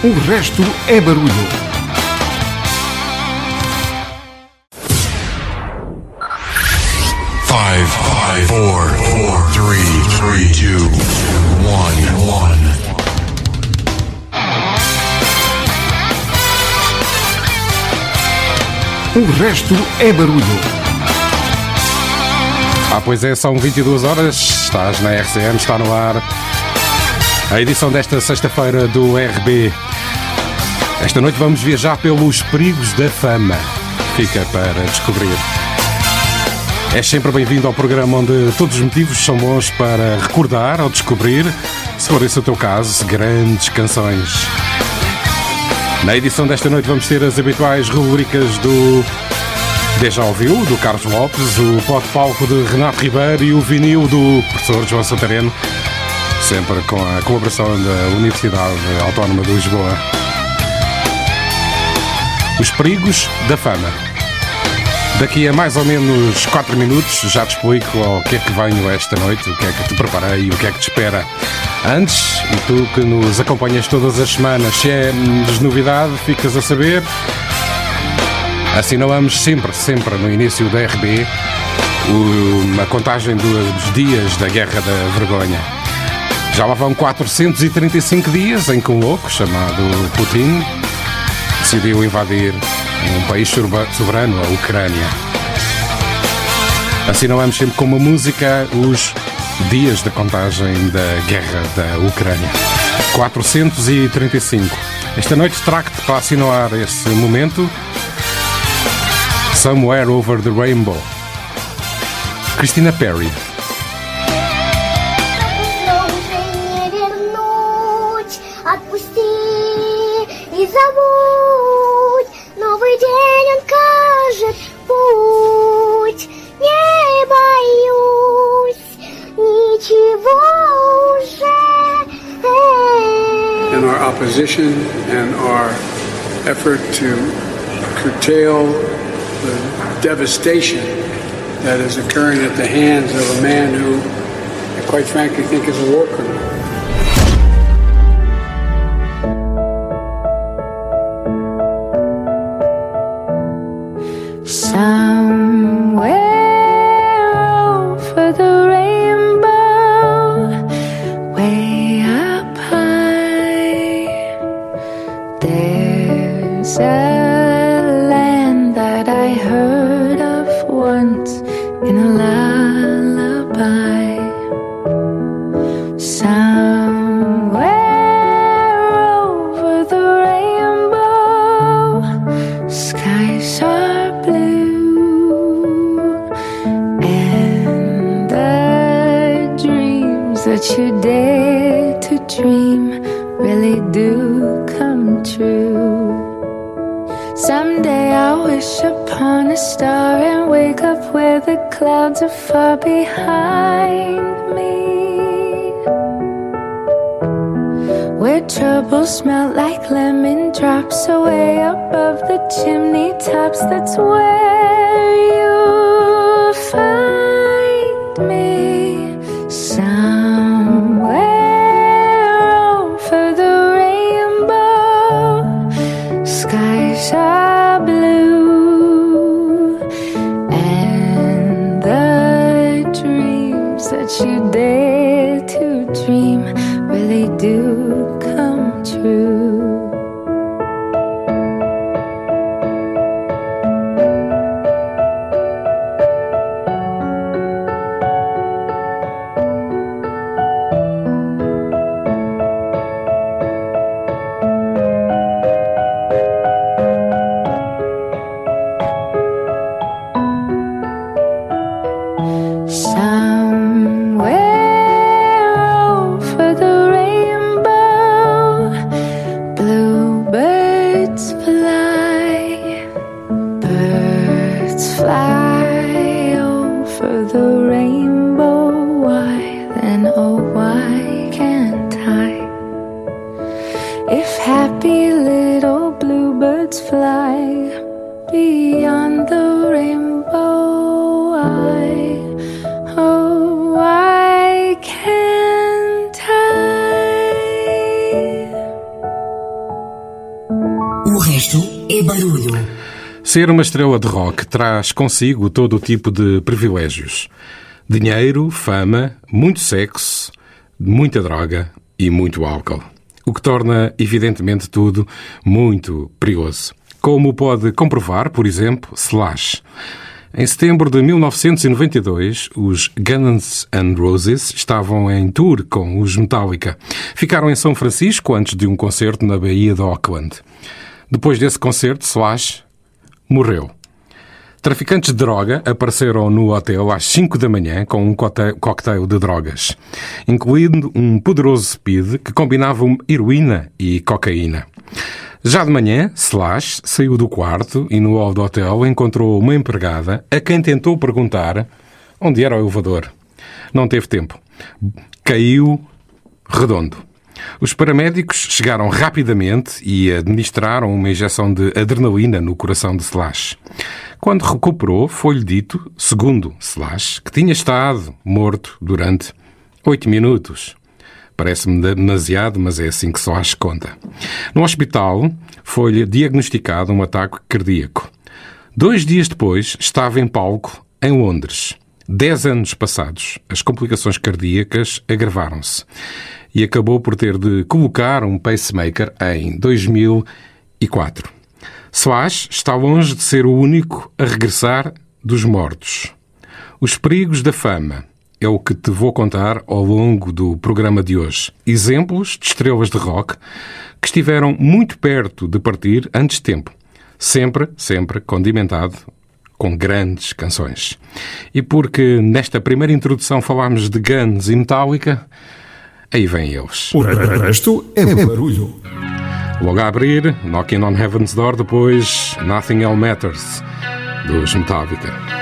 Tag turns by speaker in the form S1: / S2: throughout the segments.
S1: O resto é barulho.
S2: Five, five, four, four, three, three, two, one, one.
S1: O resto é barulho.
S3: Ah, pois é, são 22 horas, estás na RCM, está no ar. A edição desta sexta-feira do RB. Esta noite vamos viajar pelos perigos da fama. Fica para descobrir. É sempre bem-vindo ao programa onde todos os motivos são bons para recordar ou descobrir, se for esse o teu caso, grandes canções. Na edição desta noite vamos ter as habituais rubricas do Deja ouviu, do Carlos Lopes, o pote palco de Renato Ribeiro e o vinil do professor João Santareno, sempre com a colaboração da Universidade Autónoma de Lisboa. Os perigos da fama. Daqui a mais ou menos 4 minutos já te explico o que é que venho esta noite, o que é que te preparei e o que é que te espera. Antes, e tu que nos acompanhas todas as semanas, se é desnovidade, ficas a saber. Assinalamos sempre, sempre no início da RB a contagem dos dias da Guerra da Vergonha. Já lá vão 435 dias em que um louco chamado Putin decidiu invadir um país soberano, a Ucrânia. Assinalamos sempre com uma música os dias da contagem da guerra da Ucrânia. 435. Esta noite trago-te para assinalar esse momento Somewhere Over the Rainbow. Christina Perry.
S4: Opposition and our effort to curtail the devastation that is occurring at the hands of a man who, I quite frankly, think is a war criminal.
S5: Where troubles melt like lemon drops away up above the chimney tops. That's where you'll
S3: Ser uma estrela de rock traz consigo todo o tipo de privilégios: dinheiro, fama, muito sexo, muita droga e muito álcool. O que torna, evidentemente, tudo muito perigoso. Como pode comprovar, por exemplo, Slash. Em setembro de 1992, os Guns N' Roses estavam em tour com os Metallica. Ficaram em São Francisco antes de um concerto na Baía de Auckland. Depois desse concerto, Slash morreu. Traficantes de droga apareceram no hotel às 5 da manhã com um cocktail de drogas, incluindo um poderoso speed que combinava heroína e cocaína. Já de manhã, Slash saiu do quarto e no hall do hotel encontrou uma empregada a quem tentou perguntar onde era o elevador. Não teve tempo. Caiu redondo. Os paramédicos chegaram rapidamente e administraram uma injeção de adrenalina no coração de Slash. Quando recuperou, foi-lhe dito, segundo Slash, que tinha estado morto durante oito minutos. Parece-me demasiado, mas é assim que só as conta. No hospital, foi-lhe diagnosticado um ataque cardíaco. Dois dias depois, estava em palco em Londres. Dez anos passados, as complicações cardíacas agravaram-se e acabou por ter de colocar um pacemaker em 2004. Soares está longe de ser o único a regressar dos mortos. Os perigos da fama é o que te vou contar ao longo do programa de hoje. Exemplos de estrelas de rock que estiveram muito perto de partir antes de tempo. Sempre, sempre condimentado com grandes canções. E porque nesta primeira introdução falámos de Guns e Metallica, aí vêm eles.
S1: O resto é barulho.
S3: Logo a abrir, Knocking on Heaven's Door, depois Nothing Else Matters, dos Metallica.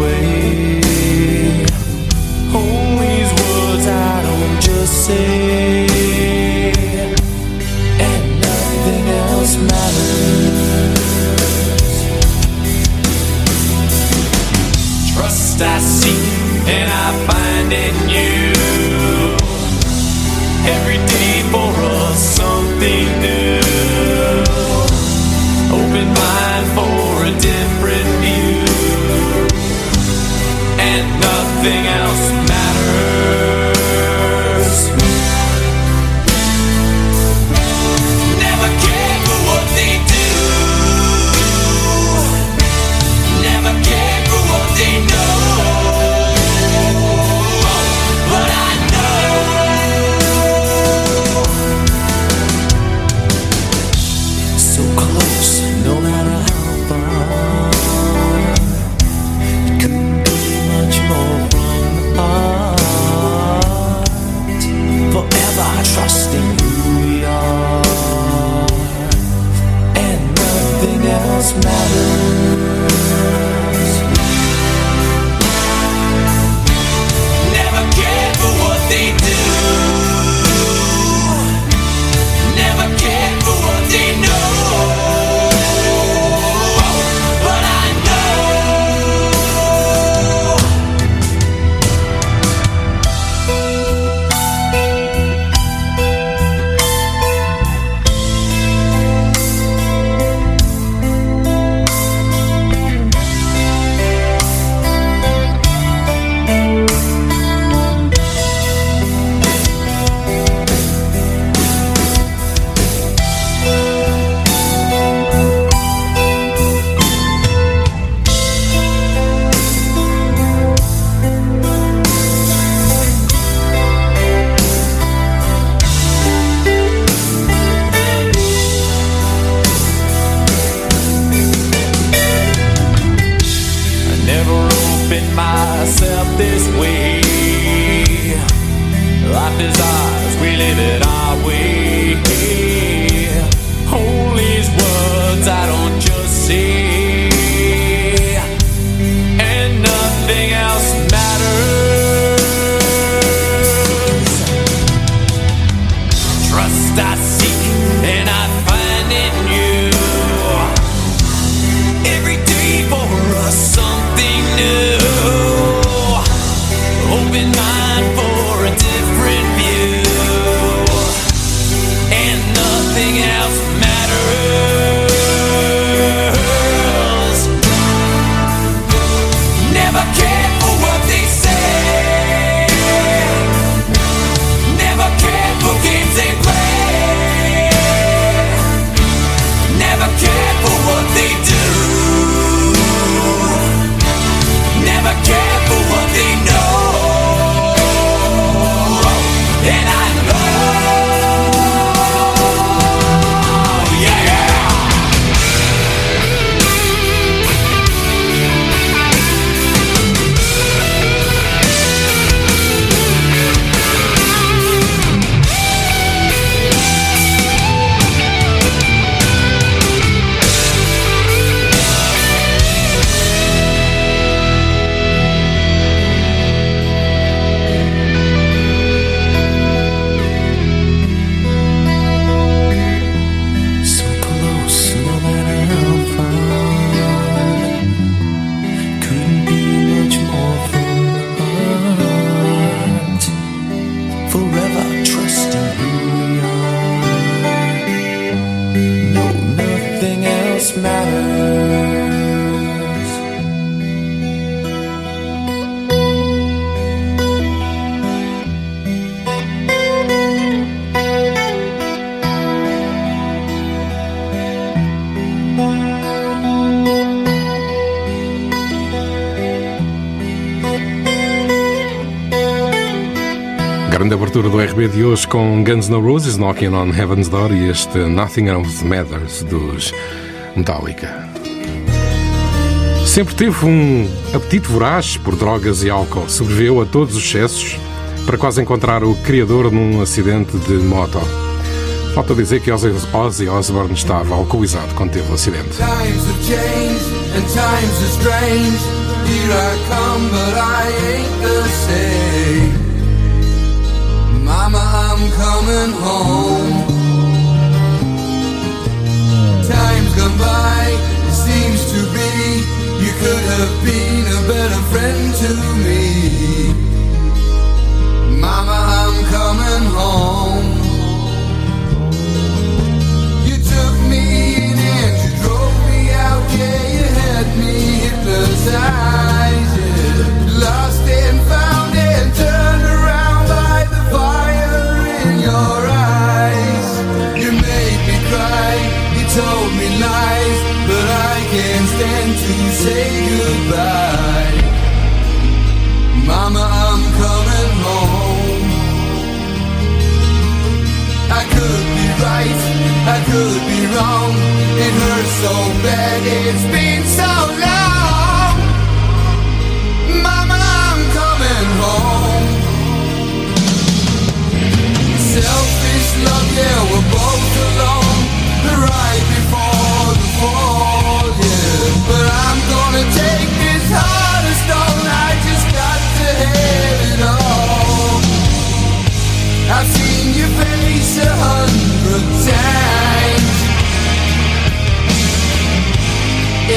S6: It
S3: RB de hoje com Guns N' Roses, Knocking on Heaven's Door e este Nothing Else Matters dos Metallica. Sempre teve um apetite voraz por drogas e álcool. Sobreviveu a todos os excessos para quase encontrar o criador num acidente de moto. Falta dizer que Ozzy Osbourne estava alcoolizado quando teve o acidente.
S7: Times coming home. Time's gone by, it seems to be. You could have been a better friend to me. Mama, I'm coming home. Could be wrong. It hurts so bad, it's been so long. Mama, I'm coming home. Selfish love, yeah, we're both alone. Right before the fall, yeah. But I'm gonna take this heart of stone. I just got to have it all. I've seen your face a hundred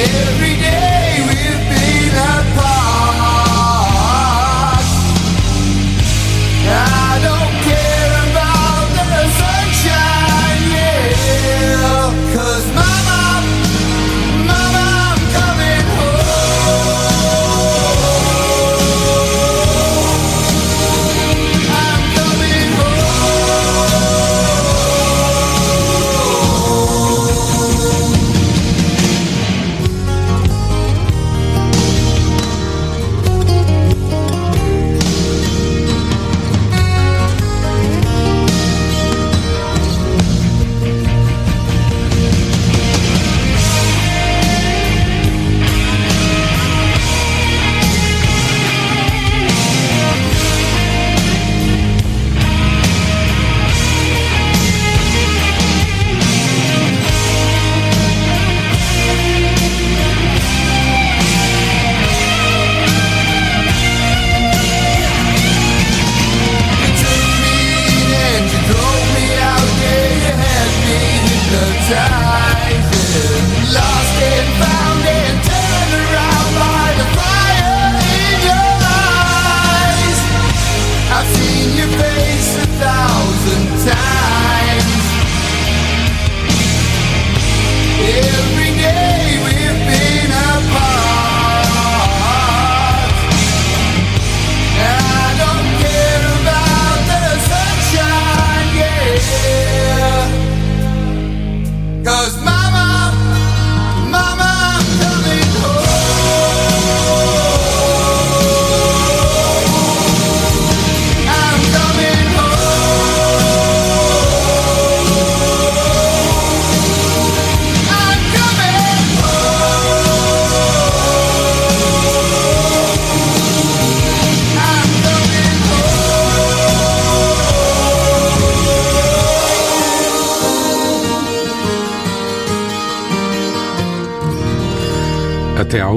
S7: Every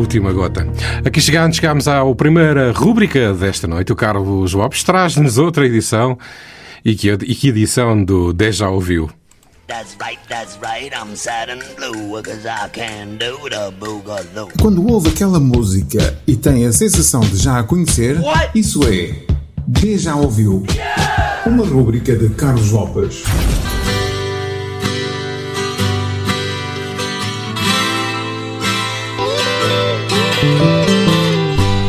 S3: última gota. Aqui chegando, chegamos à primeira rúbrica desta noite. O Carlos Lopes traz-nos outra edição. E que, e que edição do Deja Ouviu?
S8: That's right, that's right, I'm sad and blue, cause I can do the boogaloo.
S9: Quando ouve aquela música e tem a sensação de já a conhecer, isso é Deja Ouviu. Uma rúbrica de Carlos Lopes.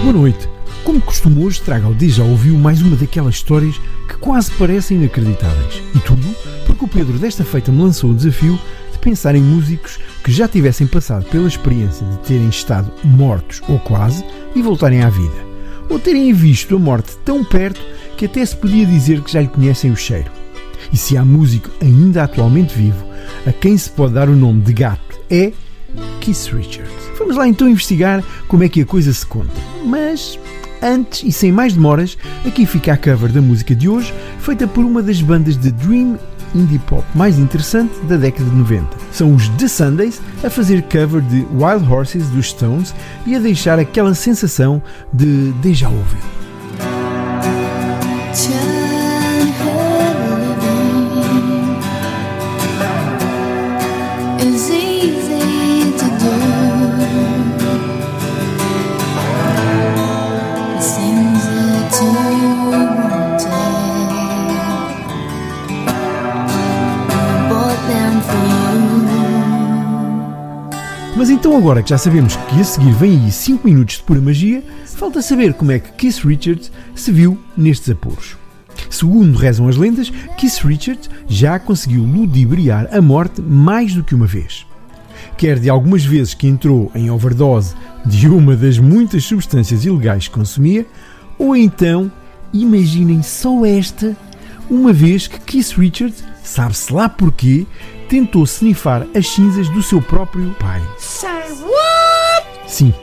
S10: Boa noite. Como costumo hoje, trago ao Deja Ouviu mais uma daquelas histórias que quase parecem inacreditáveis. E tudo porque o Pedro desta feita me lançou o desafio de pensar em músicos que já tivessem passado pela experiência de terem estado mortos ou quase e voltarem à vida. Ou terem visto a morte tão perto que até se podia dizer que já lhe conhecem o cheiro. E se há músico ainda atualmente vivo a quem se pode dar o nome de gato é Keith Richards. Vamos lá então investigar como é que a coisa se conta. Mas antes e sem mais demoras, aqui fica a cover da música de hoje, feita por uma das bandas de Dream Indie Pop mais interessante da década de 90. São os The Sundays a fazer cover de Wild Horses dos Stones e a deixar aquela sensação de déjà vu. Agora que já sabemos que a seguir vem aí 5 minutos de pura magia, falta saber como é que Keith Richards se viu nestes apuros. Segundo rezam as lendas, Keith Richards já conseguiu ludibriar a morte mais do que uma vez. Quer de algumas vezes que entrou em overdose de uma das muitas substâncias ilegais que consumia, ou então, imaginem só esta, uma vez que Keith Richards, sabe-se lá porquê, tentou snifar as cinzas do seu próprio pai. Sim,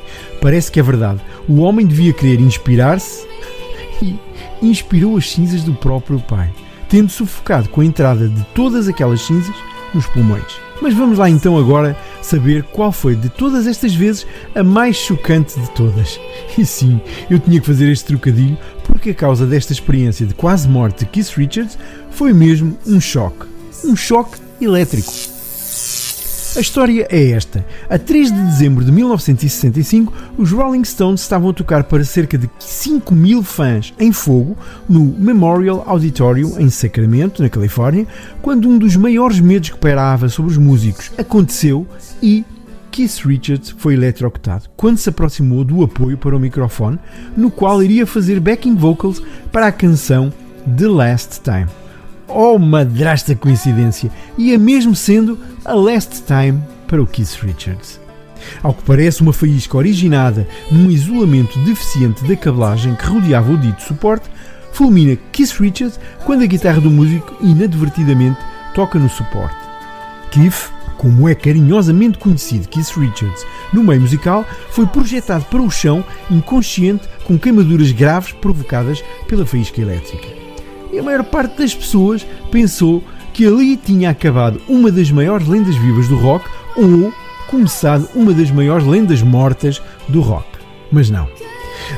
S10: parece que é verdade. O homem devia querer inspirar-se e inspirou as cinzas do próprio pai, tendo sufocado com a entrada de todas aquelas cinzas nos pulmões. Mas vamos lá então agora saber qual foi de todas estas vezes a mais chocante de todas. E sim, eu tinha que fazer este trocadilho porque a causa desta experiência de quase morte de Keith Richards foi mesmo um choque. Um choque elétrico. A história é esta. A 3 de dezembro de 1965, os Rolling Stones estavam a tocar para cerca de 5 mil fãs em fogo no Memorial Auditorium em Sacramento, na Califórnia, quando um dos maiores medos que pairava sobre os músicos aconteceu e Keith Richards foi eletrocutado quando se aproximou do apoio para o microfone, no qual iria fazer backing vocals para a canção The Last Time. Oh, madrasta coincidência! Ia mesmo sendo a last time para o Keith Richards. Ao que parece, uma faísca originada num isolamento deficiente da cabelagem que rodeava o dito suporte fulmina Keith Richards quando a guitarra do músico inadvertidamente toca no suporte. Keith, como é carinhosamente conhecido Keith Richards no meio musical, foi projetado para o chão inconsciente com queimaduras graves provocadas pela faísca elétrica a maior parte das pessoas pensou que ali tinha acabado uma das maiores lendas vivas do rock ou começado uma das maiores lendas mortas do rock. Mas não.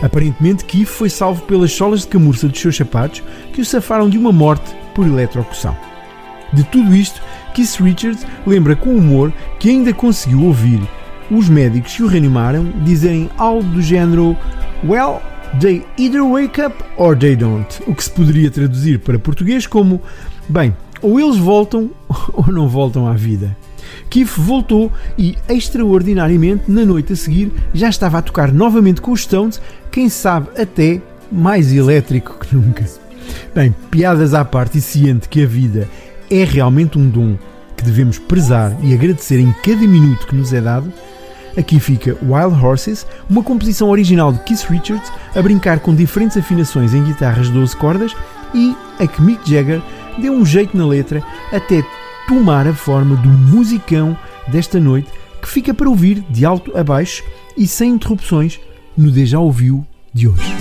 S10: Aparentemente, Keith foi salvo pelas solas de camurça dos seus sapatos que o safaram de uma morte por eletrocução. De tudo isto, Keith Richards lembra com humor que ainda conseguiu ouvir os médicos que o reanimaram dizerem algo do género Well, They either wake up or they don't. O que se poderia traduzir para português como: bem, ou eles voltam ou não voltam à vida. Keith voltou e, extraordinariamente, na noite a seguir, já estava a tocar novamente com os Stones, quem sabe até mais elétrico que nunca. Bem, piadas à parte e ciente que a vida é realmente um dom que devemos prezar e agradecer em cada minuto que nos é dado, Aqui fica Wild Horses, uma composição original de Keith Richards, a brincar com diferentes afinações em guitarras de 12 cordas e a que Mick Jagger deu um jeito na letra até tomar a forma do musicão desta noite que fica para ouvir de alto a baixo e sem interrupções no Deja Ouviu de hoje.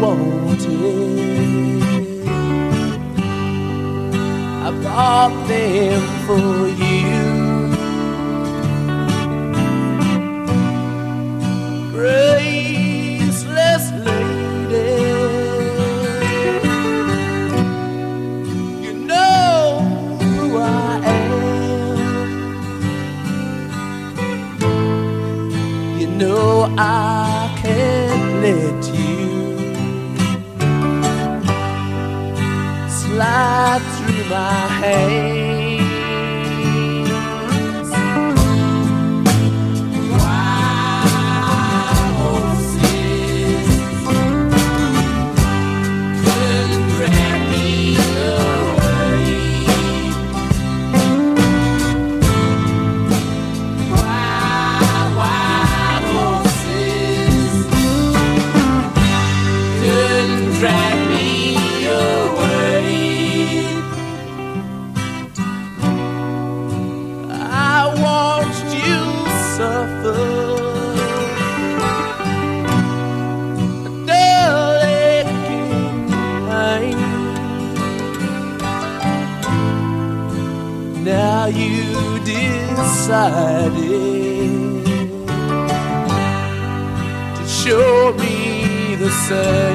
S6: wanted. I've got them for you. To show me the sun.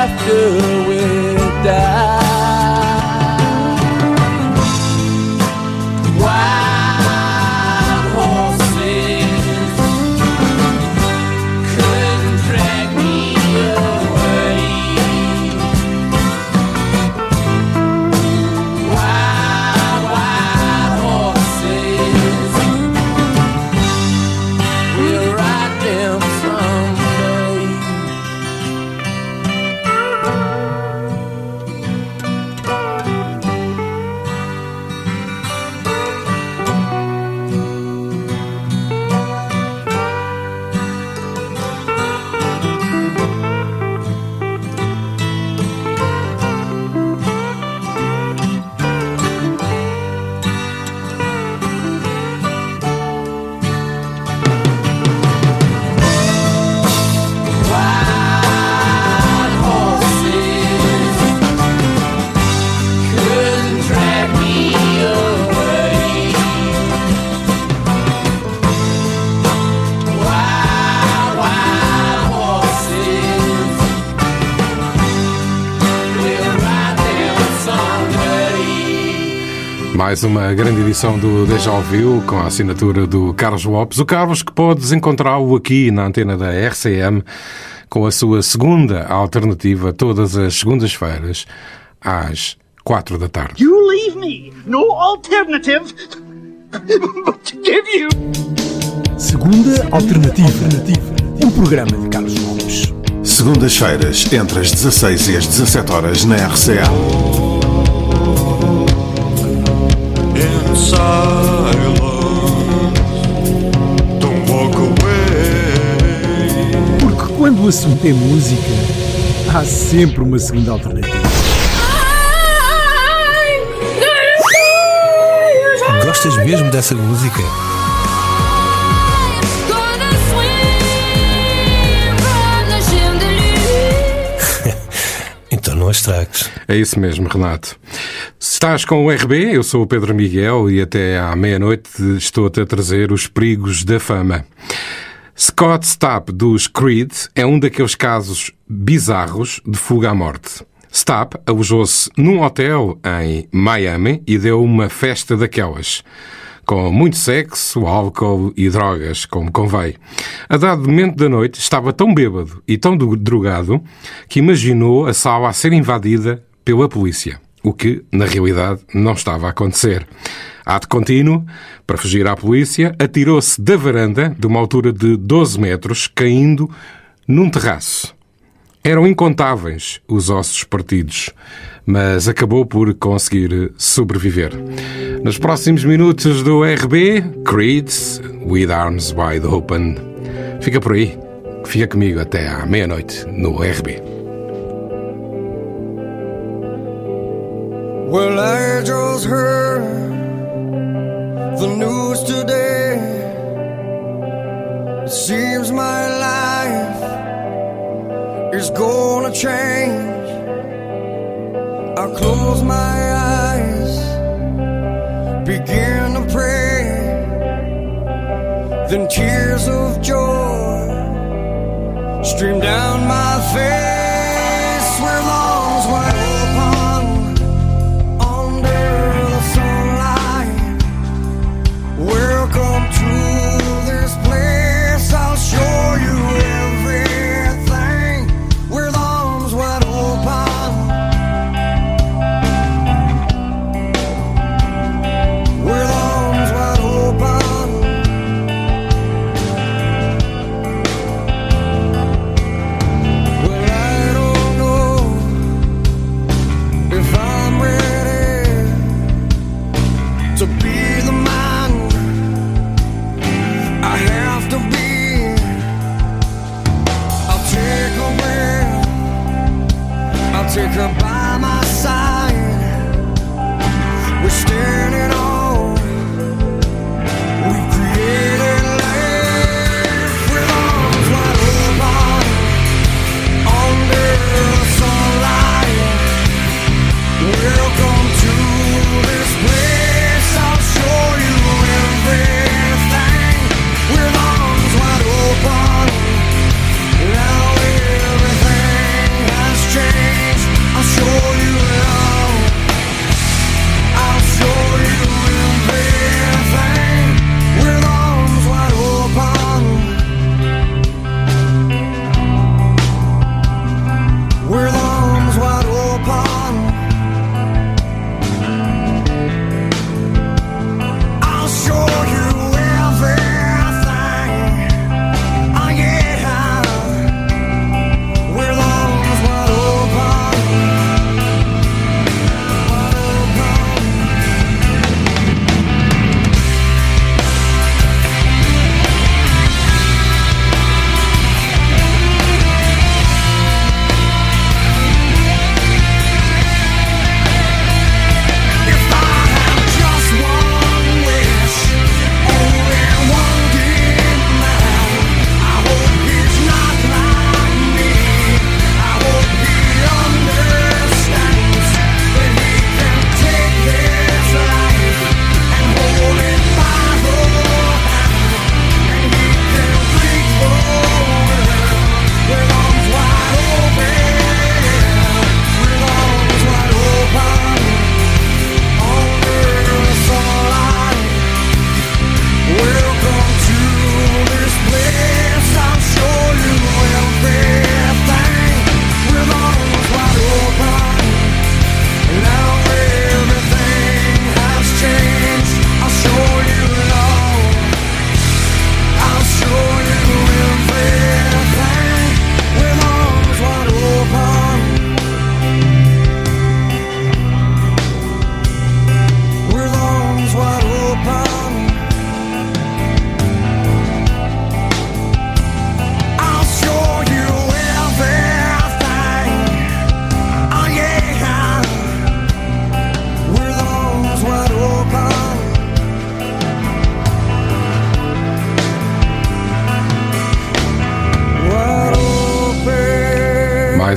S6: laughter
S3: mais uma grande edição do Deja Ouviu com a assinatura do Carlos Lopes. O Carlos que podes encontrá-lo aqui na antena da RCM com a sua segunda alternativa todas as segundas-feiras às quatro da tarde.
S11: You leave me no alternative but to give you.
S10: Segunda Alternativa. Um programa de Carlos Lopes.
S9: Segundas-feiras, entre as 16 e as 17 horas na RCA.
S10: Porque quando o assunto é música, há sempre uma segunda alternativa.
S12: Gostas mesmo dessa música? Então não a estragues.
S3: É isso mesmo, Renato. Estás com o RB, eu sou o Pedro Miguel e até à meia-noite estou-te a trazer os perigos da fama. Scott Stapp dos Creed é um daqueles casos bizarros de fuga à morte. Stapp alojou-se num hotel em Miami e deu uma festa daquelas. Com muito sexo, álcool e drogas, como convém. A dado momento da noite estava tão bêbado e tão drogado que imaginou a sala a ser invadida pela polícia. O que, na realidade, não estava a acontecer. Ato contínuo, para fugir à polícia, atirou-se da varanda, de uma altura de 12 metros, caindo num terraço. Eram incontáveis os ossos partidos, mas acabou por conseguir sobreviver. Nos próximos minutos do RB, Creed, With Arms Wide Open. Fica por aí, fica comigo até à meia-noite no RB.
S13: Well, I just heard the news today. It seems my life is gonna change. I close my eyes, begin to pray. Then tears of joy stream down my face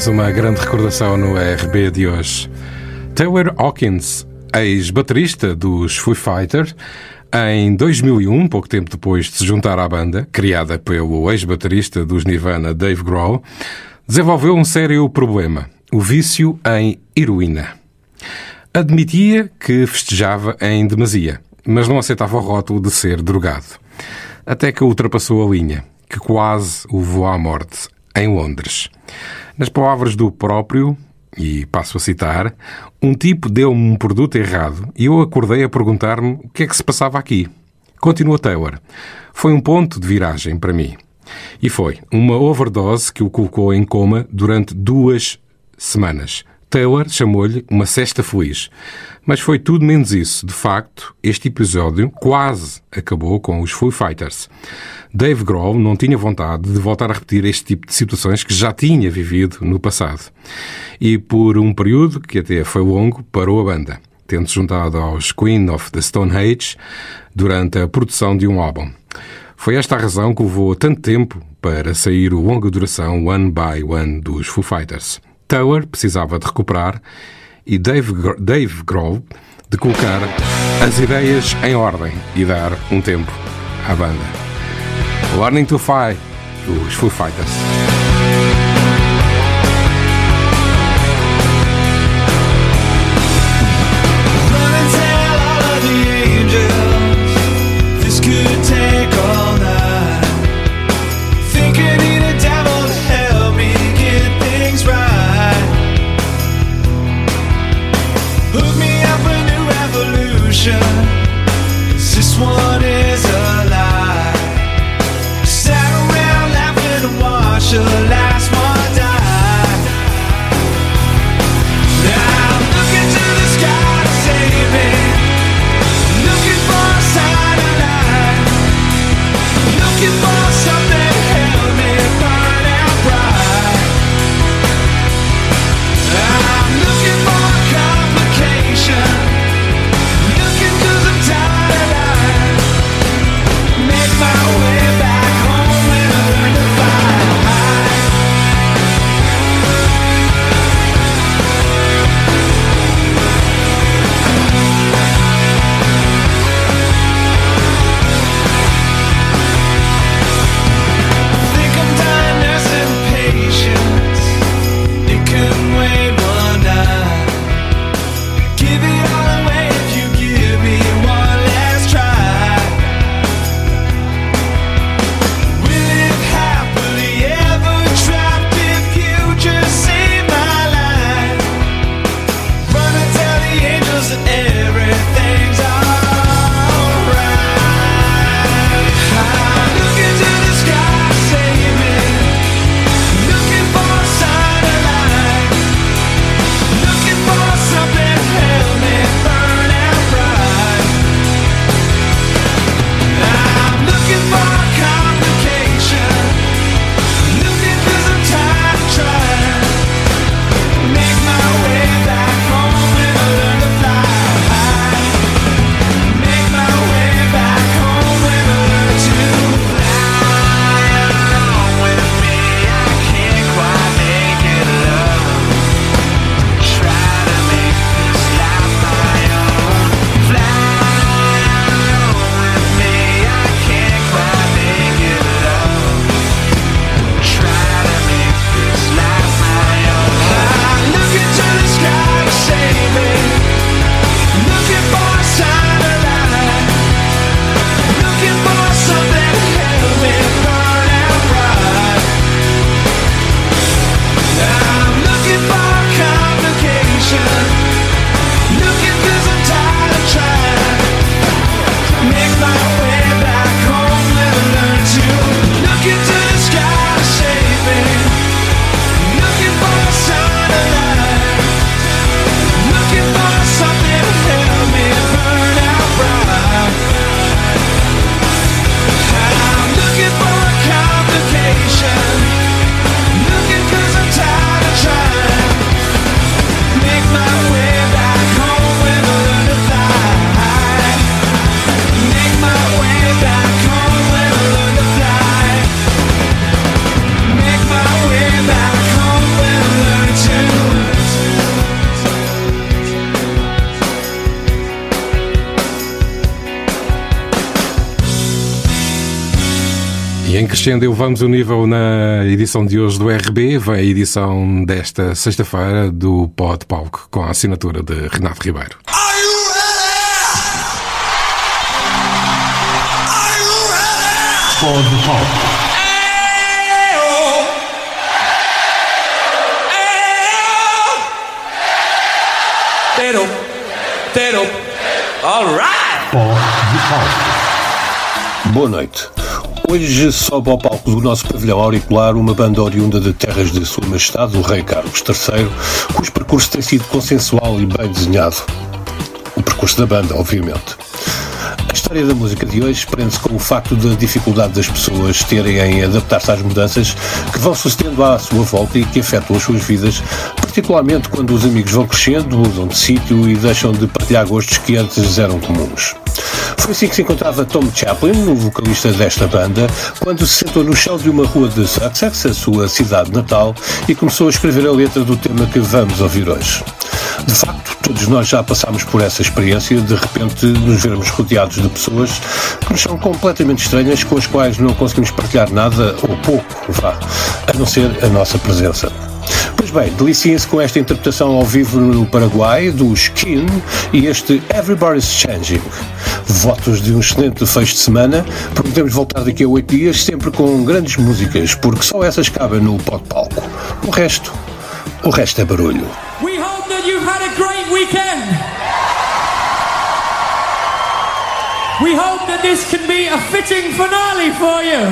S3: Mais uma grande recordação no RB de hoje. Taylor Hawkins, ex-baterista dos Foo Fighters, em 2001, pouco tempo depois de se juntar à banda, criada pelo ex-baterista dos Nirvana Dave Grohl, desenvolveu um sério problema: o vício em heroína. Admitia que festejava em demasia, mas não aceitava o rótulo de ser drogado. Até que ultrapassou a linha, que quase o levou à morte, em Londres. Nas palavras do próprio, e passo a citar, um tipo deu-me um produto errado e eu acordei a perguntar-me o que é que se passava aqui. Continua Taylor. Foi um ponto de viragem para mim. E foi uma overdose que o colocou em coma durante duas semanas. Taylor chamou-lhe uma cesta feliz. Mas foi tudo menos isso. De facto, este episódio quase acabou com os Foo Fighters. Dave Grohl não tinha vontade de voltar a repetir este tipo de situações que já tinha vivido no passado. E por um período, que até foi longo, parou a banda, tendo-se juntado aos Queen of the Stone Age durante a produção de um álbum. Foi esta a razão que levou tanto tempo para sair o longa duração One by One dos Foo Fighters. Taylor precisava de recuperar e Dave, Dave Grohl de colocar as ideias em ordem e dar um tempo à banda. Learning to Fly, dos Foo Fighters. E em crescendo elevamos o nível na edição de hoje do RB, vem a edição desta sexta-feira do Pod Palco, com a assinatura de Renato Ribeiro.
S6: Pod Palco.
S14: Tero, Tero, alright!
S15: Boa noite. Hoje sobe ao palco do nosso pavilhão auricular uma banda oriunda de terras de Sua Majestade, o Rei Carlos III, cujo percurso tem sido consensual e bem desenhado. O percurso da banda, obviamente. A história da música de hoje prende-se com o facto da dificuldade das pessoas terem em adaptar-se às mudanças que vão sucedendo à sua volta e que afetam as suas vidas, particularmente quando os amigos vão crescendo, mudam de sítio e deixam de partilhar gostos que antes eram comuns. Foi assim que se encontrava Tom Chaplin, o vocalista desta banda, quando se sentou no chão de uma rua de Sussex, a sua cidade natal, e começou a escrever a letra do tema que vamos ouvir hoje. De facto, todos nós já passámos por essa experiência de repente nos vermos rodeados de pessoas que nos são completamente estranhas, com as quais não conseguimos partilhar nada ou pouco, vá, a não ser a nossa presença. Pois bem, deliciem-se com esta interpretação ao vivo no Paraguai do Skin e este Everybody's Changing. Votos de um excelente fecho de semana. Prometemos voltar daqui a oito dias, sempre com grandes músicas, porque só essas cabem no pod palco. O resto, o resto é barulho.
S14: We hope that you've had a great weekend. We hope that this can be a fitting finale for you.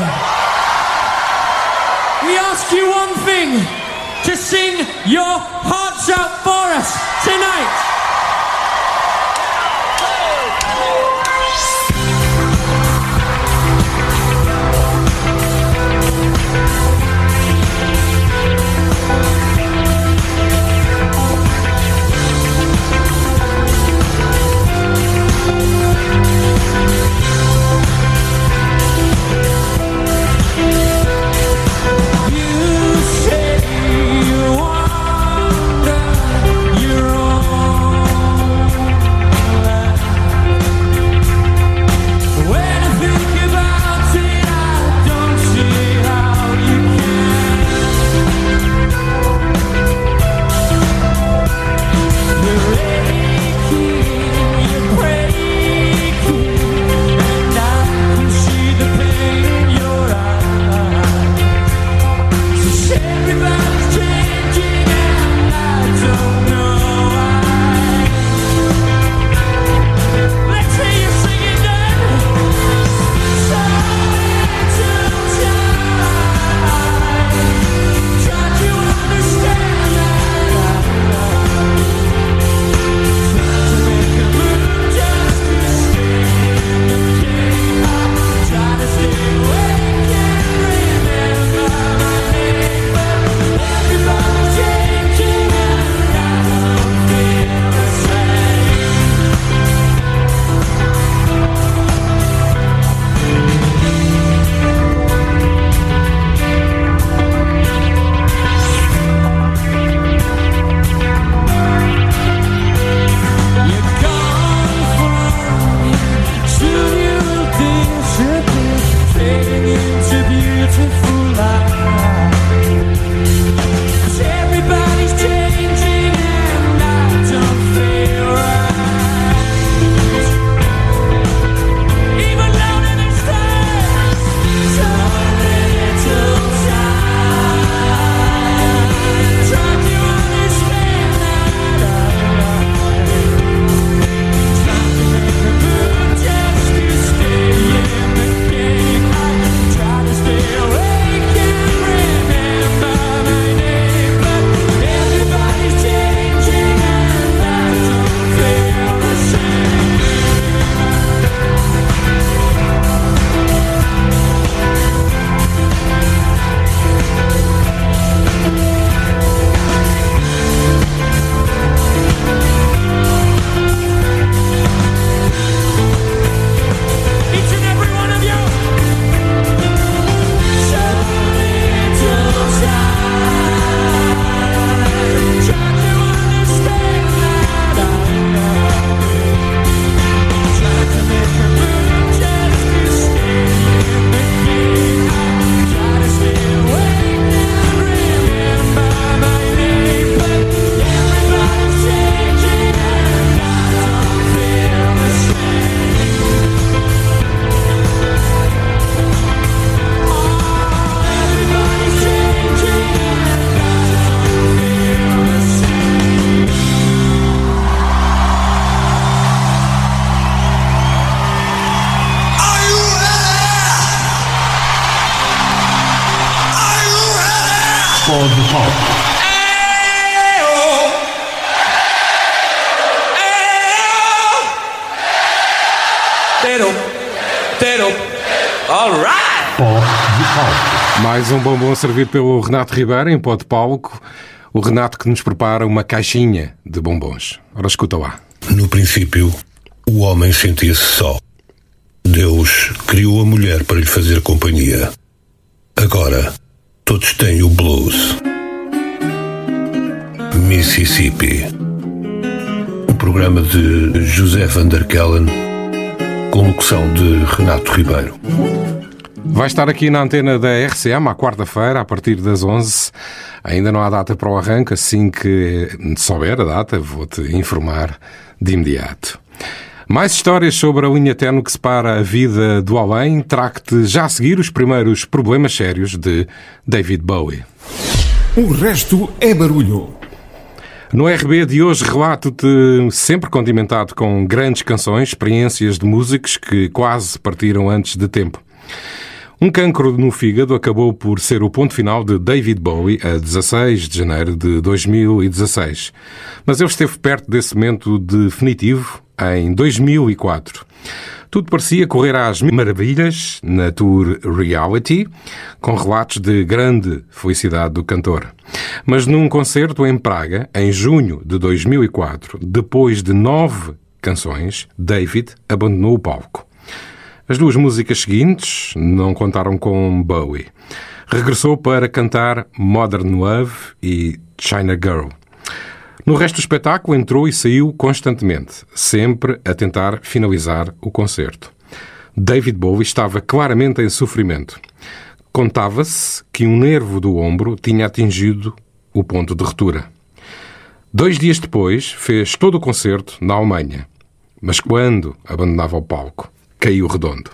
S14: We ask you one thing to sing your hearts out for us tonight.
S6: Alright!
S9: Pode palco.
S3: Mais um bombom servido pelo Renato Ribeiro em pó de palco. O Renato que nos prepara uma caixinha de bombons. Ora, escuta lá.
S15: No princípio, o homem sentia-se só. Deus criou a mulher para lhe fazer companhia. Agora, todos têm o blues. Mississippi. Um programa de José Van der Kellen, com locução de Renato Ribeiro.
S3: Vai estar aqui na antena da RCM à quarta-feira, a partir das 11. Ainda não há data para o arranque, assim que souber a data, vou-te informar de imediato. Mais histórias sobre a linha terno que separa a vida do além. Trago-te já a seguir os primeiros problemas sérios de David Bowie.
S9: O resto é barulho.
S3: No RB de hoje relato-te sempre condimentado com grandes canções, experiências de músicos que quase partiram antes de tempo. Um cancro no fígado acabou por ser o ponto final de David Bowie a 16 de janeiro de 2016. Mas ele esteve perto desse momento definitivo em 2004. Tudo parecia correr às maravilhas na tour Reality, com relatos de grande felicidade do cantor. Mas num concerto em Praga, em junho de 2004, depois de nove canções, David abandonou o palco. As duas músicas seguintes não contaram com Bowie. Regressou para cantar Modern Love e China Girl. No resto do espetáculo entrou e saiu constantemente, sempre a tentar finalizar o concerto. David Bowie estava claramente em sofrimento. Contava-se que um nervo do ombro tinha atingido o ponto de ruptura. Dois dias depois, fez todo o concerto na Alemanha. Mas quando abandonava o palco, caiu redondo.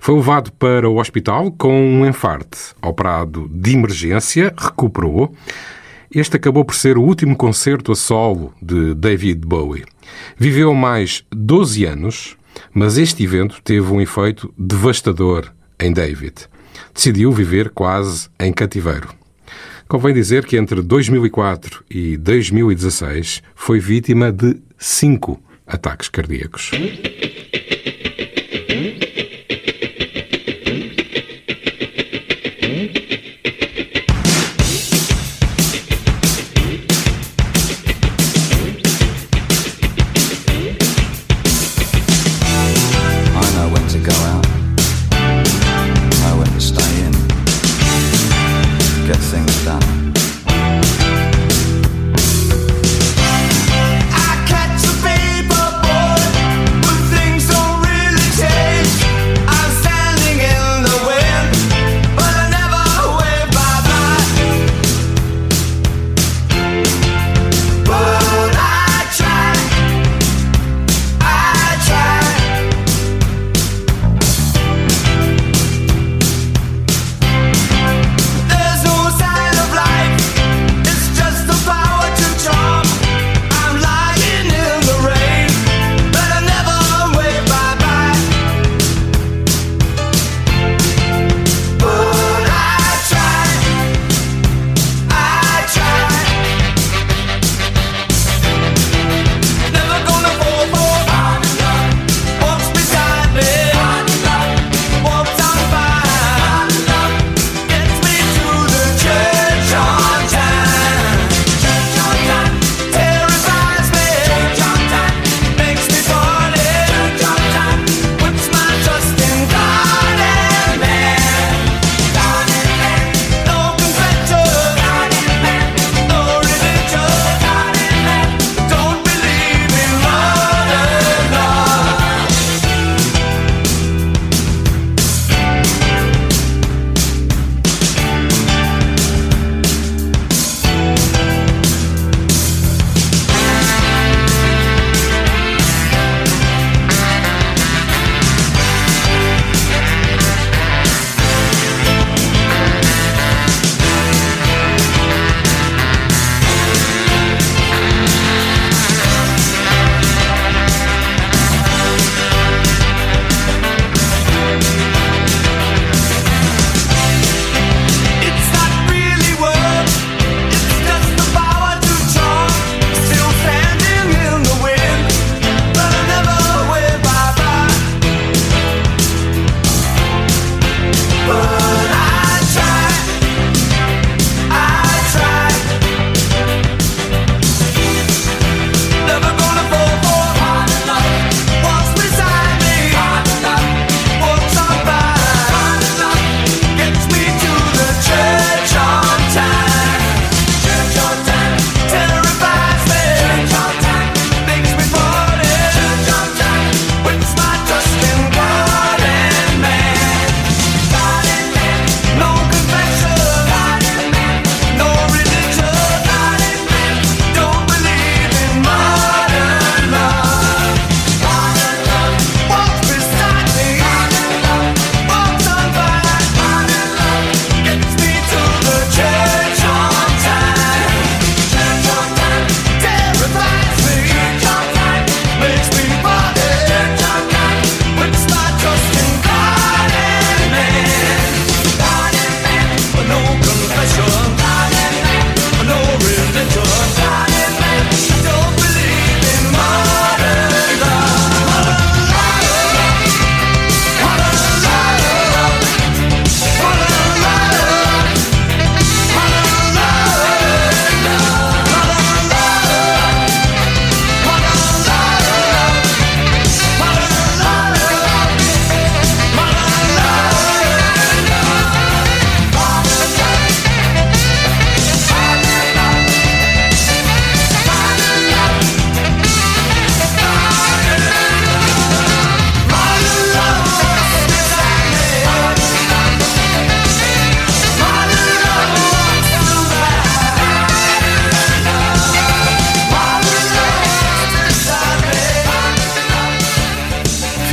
S3: Foi levado para o hospital com um enfarte. Operado de emergência, recuperou. Este acabou por ser o último concerto a solo de David Bowie. Viveu mais 12 anos, mas este evento teve um efeito devastador em David. Decidiu viver quase em cativeiro. Convém dizer que entre 2004 e 2016 foi vítima de cinco ataques cardíacos.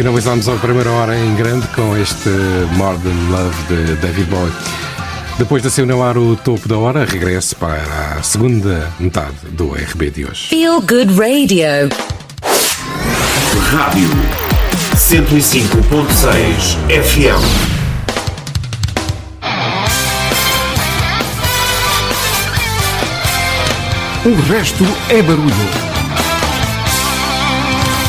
S3: Finalizamos a primeira hora em grande com este Modern Love de David Bowie. Depois de assinalar o topo da hora, regresso para a segunda metade do RB de hoje.
S16: Feel Good Radio.
S17: Rádio 105.6 FM.
S9: O resto é barulho.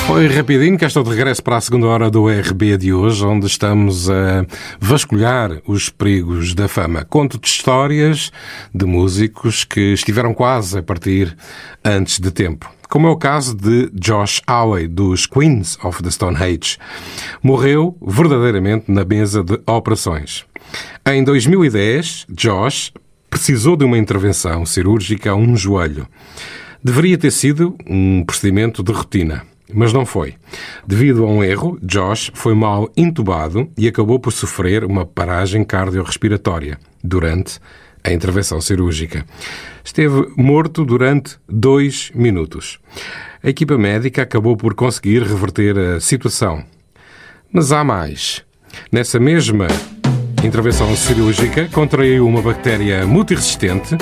S3: Foi rapidinho que estou de regresso para a segunda hora do RB de hoje, onde estamos a vasculhar os perigos da fama. Conto de histórias de músicos que estiveram quase a partir antes de tempo. Como é o caso de Josh Howe, dos Queens of the Stone Age. Morreu verdadeiramente na mesa de operações. Em 2010, Josh precisou de uma intervenção cirúrgica a um joelho. Deveria ter sido um procedimento de rotina, mas não foi. Devido a um erro, Josh foi mal intubado e acabou por sofrer uma paragem cardiorrespiratória durante a intervenção cirúrgica. Esteve morto durante dois minutos. A equipa médica acabou por conseguir reverter a situação. Mas há mais. Nessa mesma intervenção cirúrgica, contraiu uma bactéria multiresistente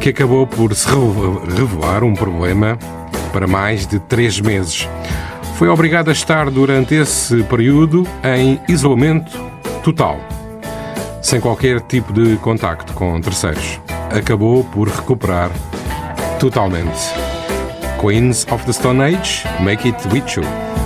S3: que acabou por se revelar um problema para mais de três meses. Foi obrigado a estar durante esse período em isolamento total, sem qualquer tipo de contacto com terceiros. Acabou por recuperar totalmente. Queens of the Stone Age, Make It With You.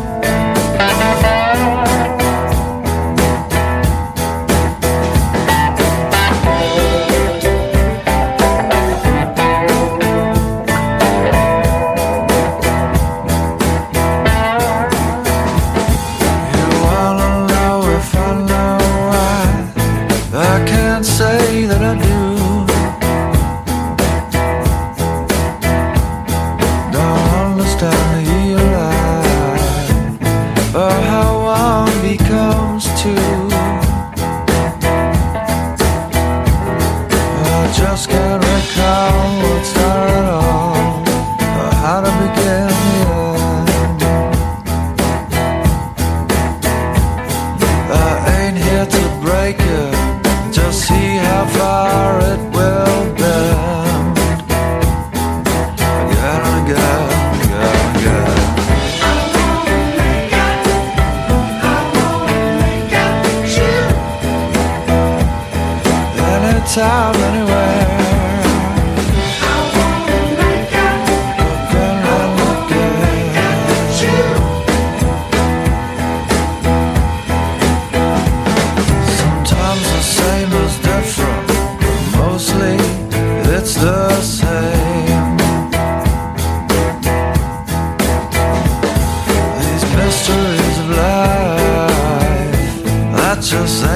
S18: Just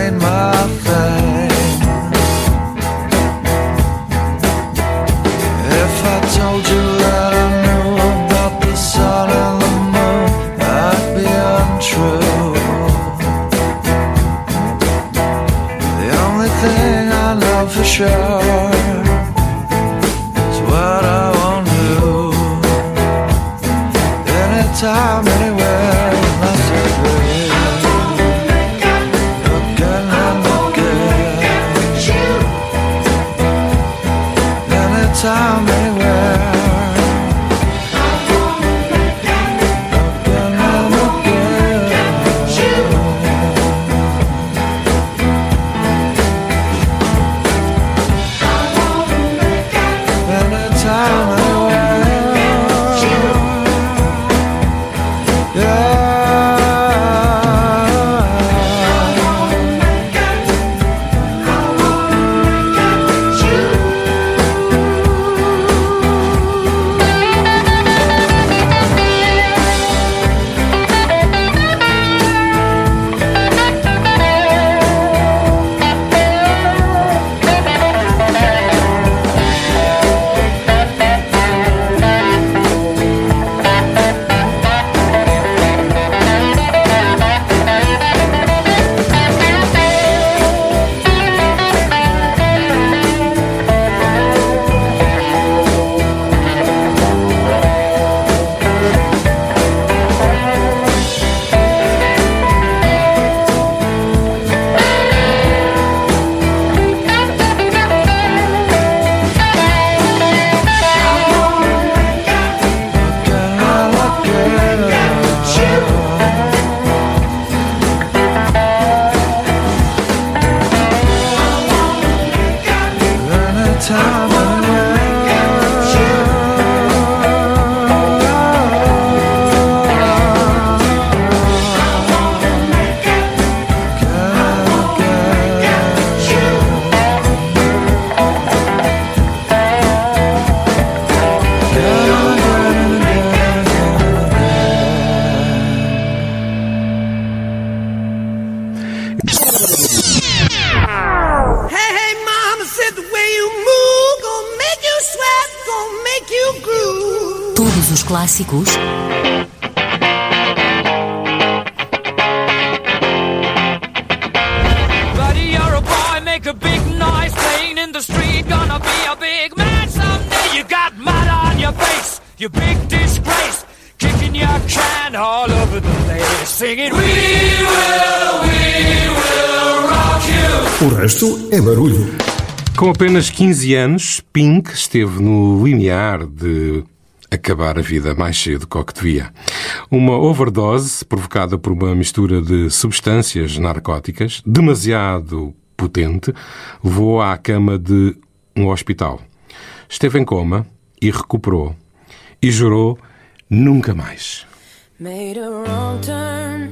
S3: 15 anos, Pink esteve no limiar de acabar a vida mais cedo que o que devia. Uma overdose provocada por uma mistura de substâncias narcóticas demasiado potente levou à cama de um hospital. Esteve em coma e recuperou e jurou nunca mais.
S5: Made a wrong turn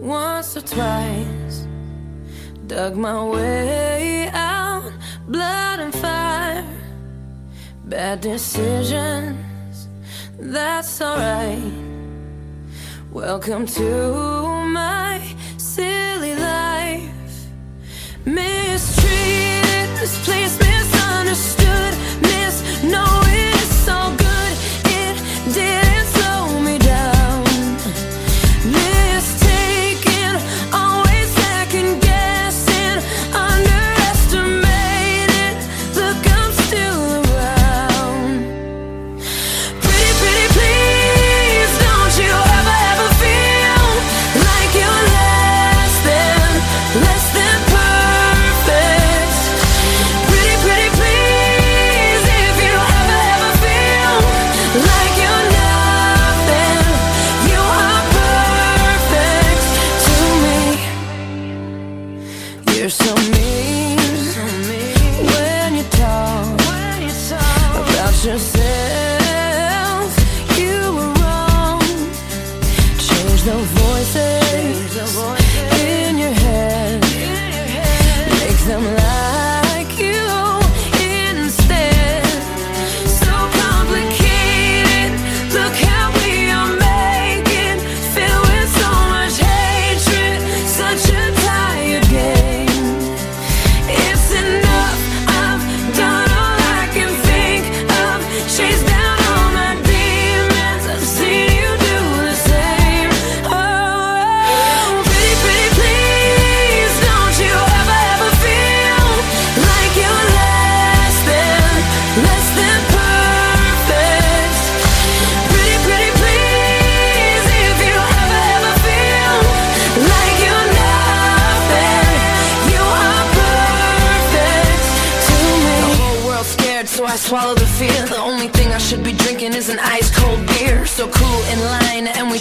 S5: once or twice. Dug my way out, blood. Bad decisions, that's alright. Welcome to my silly life. Mistreated, this place misunderstood. Miss, no, it's all good. It didn't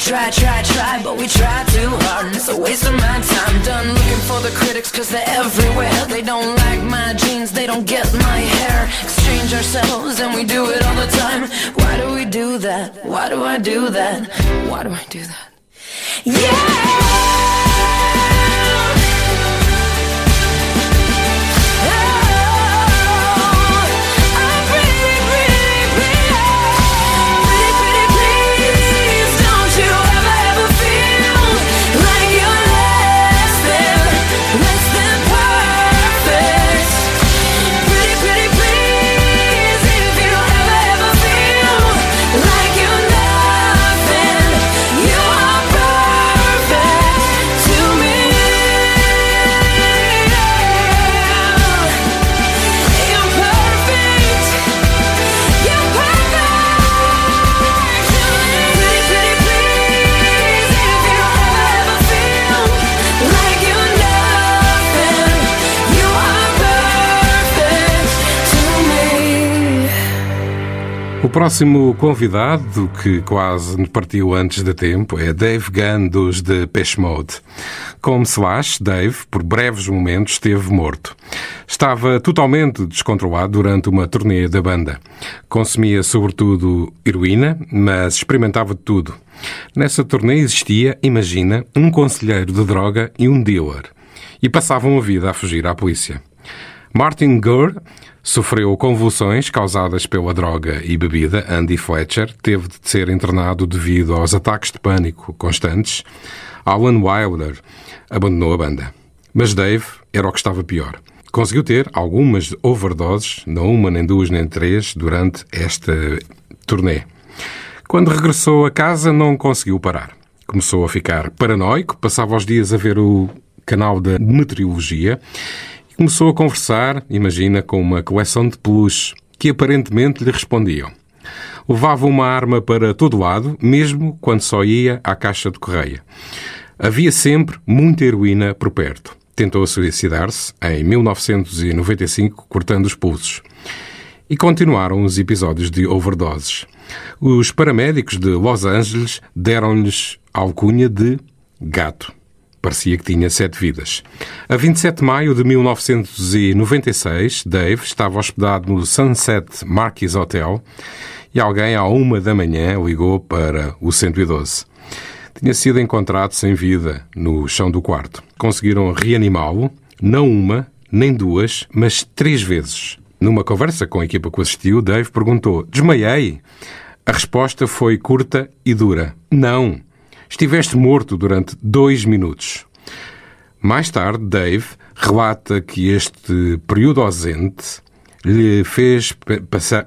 S5: try, try, try, but we try too hard, and it's a waste of my time. Done looking for the critics, cause they're everywhere. They don't like my jeans, they don't get my hair. Exchange ourselves, and we do it all the time. Why do we do that? Why do I do that? Why do I do that?
S3: O próximo convidado, que quase partiu antes de tempo, é Dave Gunn dos Pesh Mode. como Slash, Dave, por breves momentos, esteve morto. Estava totalmente descontrolado durante uma turnê da banda. Consumia sobretudo heroína, mas experimentava de tudo. Nessa turnê existia, imagina, um conselheiro de droga e um dealer. E passavam a vida a fugir à polícia. Martin Gore sofreu convulsões causadas pela droga e bebida. Andy Fletcher teve de ser internado devido aos ataques de pânico constantes. Alan Wilder abandonou a banda. Mas Dave era o que estava pior. Conseguiu ter algumas overdoses, não uma, nem duas, nem três, durante esta turnê. Quando regressou a casa, não conseguiu parar. Começou a ficar paranoico, passava os dias a ver o canal da meteorologia começou a conversar, imagina, com uma coleção de peluches que aparentemente lhe respondiam. Levava uma arma para todo lado, mesmo quando só ia à caixa de correia. Havia sempre muita heroína por perto. Tentou suicidar-se em 1995, cortando os pulsos. E continuaram os episódios de overdoses. Os paramédicos de Los Angeles deram-lhes a alcunha de gato. Parecia que tinha sete vidas. A 27 de maio de 1996, Dave estava hospedado no Sunset Marquis Hotel e alguém, à uma da manhã, ligou para o 112. Tinha sido encontrado sem vida no chão do quarto. Conseguiram reanimá-lo, não uma, nem duas, mas três vezes. Numa conversa com a equipa que assistiu, Dave perguntou: Desmaiei? A resposta foi curta e dura: Não. Estiveste morto durante dois minutos. Mais tarde, Dave relata que este período ausente lhe fez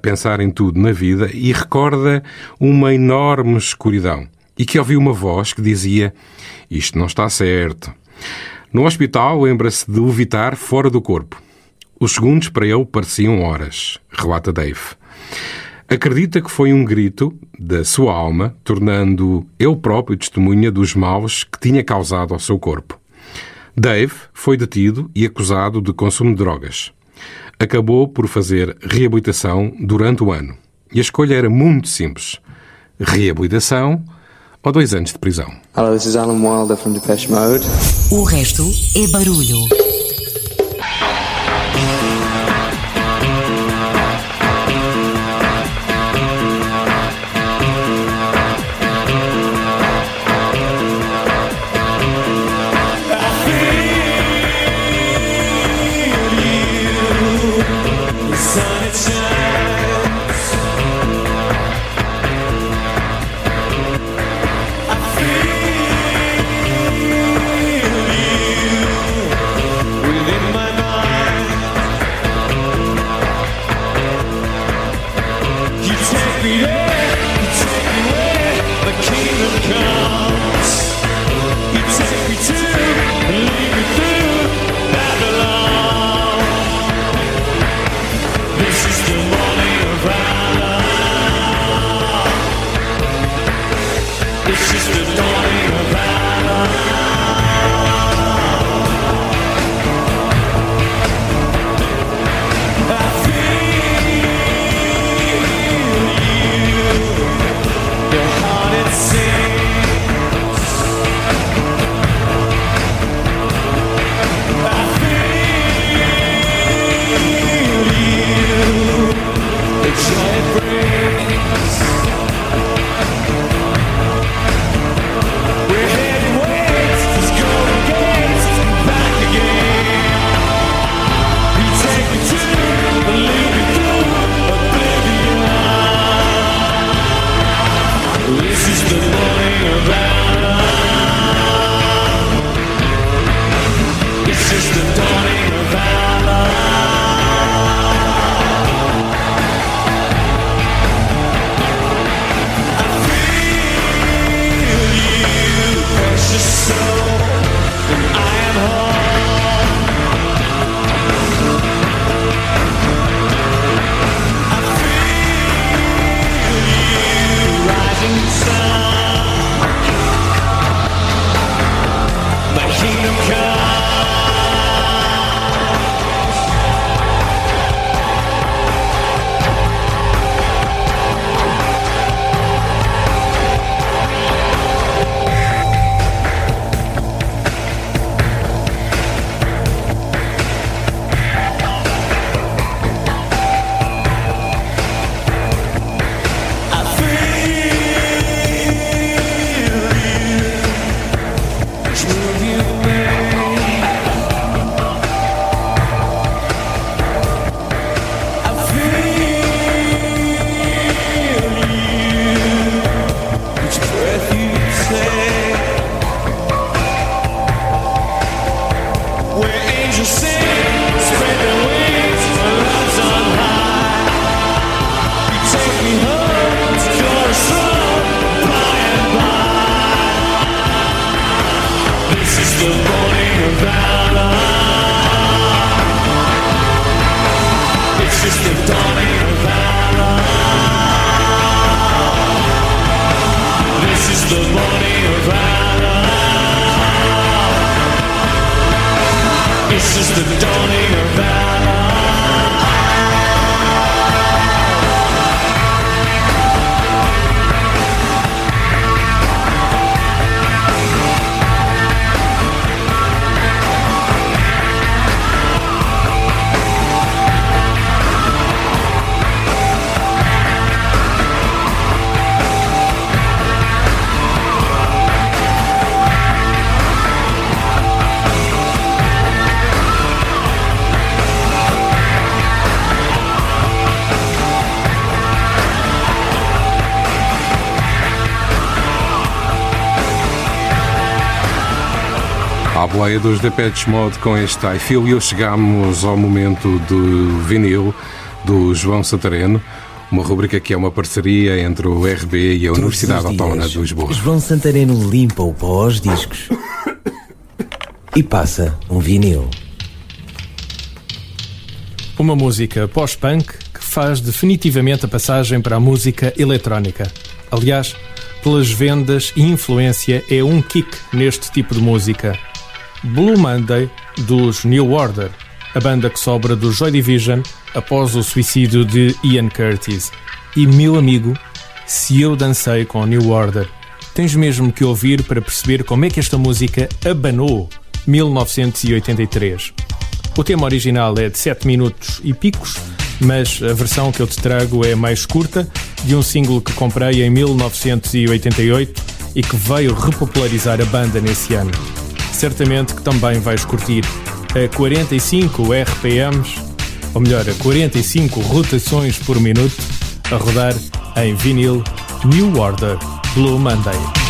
S3: pensar em tudo na vida e recorda uma enorme escuridão e que ouviu uma voz que dizia: Isto não está certo. No hospital, lembra-se de levitar fora do corpo. Os segundos para ele pareciam horas, relata Dave. Acredita que foi um grito da sua alma, tornando ele próprio testemunha dos maus que tinha causado ao seu corpo. Dave foi detido e acusado de consumo de drogas. Acabou por fazer reabilitação durante o ano. E a escolha era muito simples: reabilitação ou dois anos de prisão.
S19: Hello, this is Alan Wilder from Depeche Mode.
S16: O resto é barulho.
S3: Boleia dos Depeche Mode com este I Feel You, chegamos ao momento do vinil do João Santareno, uma rubrica que é uma parceria entre o RB e a Universidade
S20: os
S3: Autónoma de Lisboa.
S20: João Santareno limpa o pó aos discos e passa um vinil.
S21: Uma música pós-punk que faz definitivamente a passagem para a música eletrónica. Aliás, pelas vendas e influência, é um kick neste tipo de música. Blue Monday, dos New Order, a banda que sobra do Joy Division após o suicídio de Ian Curtis. E, meu amigo, se eu dancei com New Order, tens mesmo que ouvir para perceber como é que esta música abanou 1983. O tema original é de 7 minutos e picos, mas a versão que eu te trago é mais curta, de um single que comprei em 1988 e que veio repopularizar a banda nesse ano. Certamente que também vais curtir a 45 RPMs, ou melhor, a 45 rotações por minuto, a rodar em vinil New Order Blue Monday.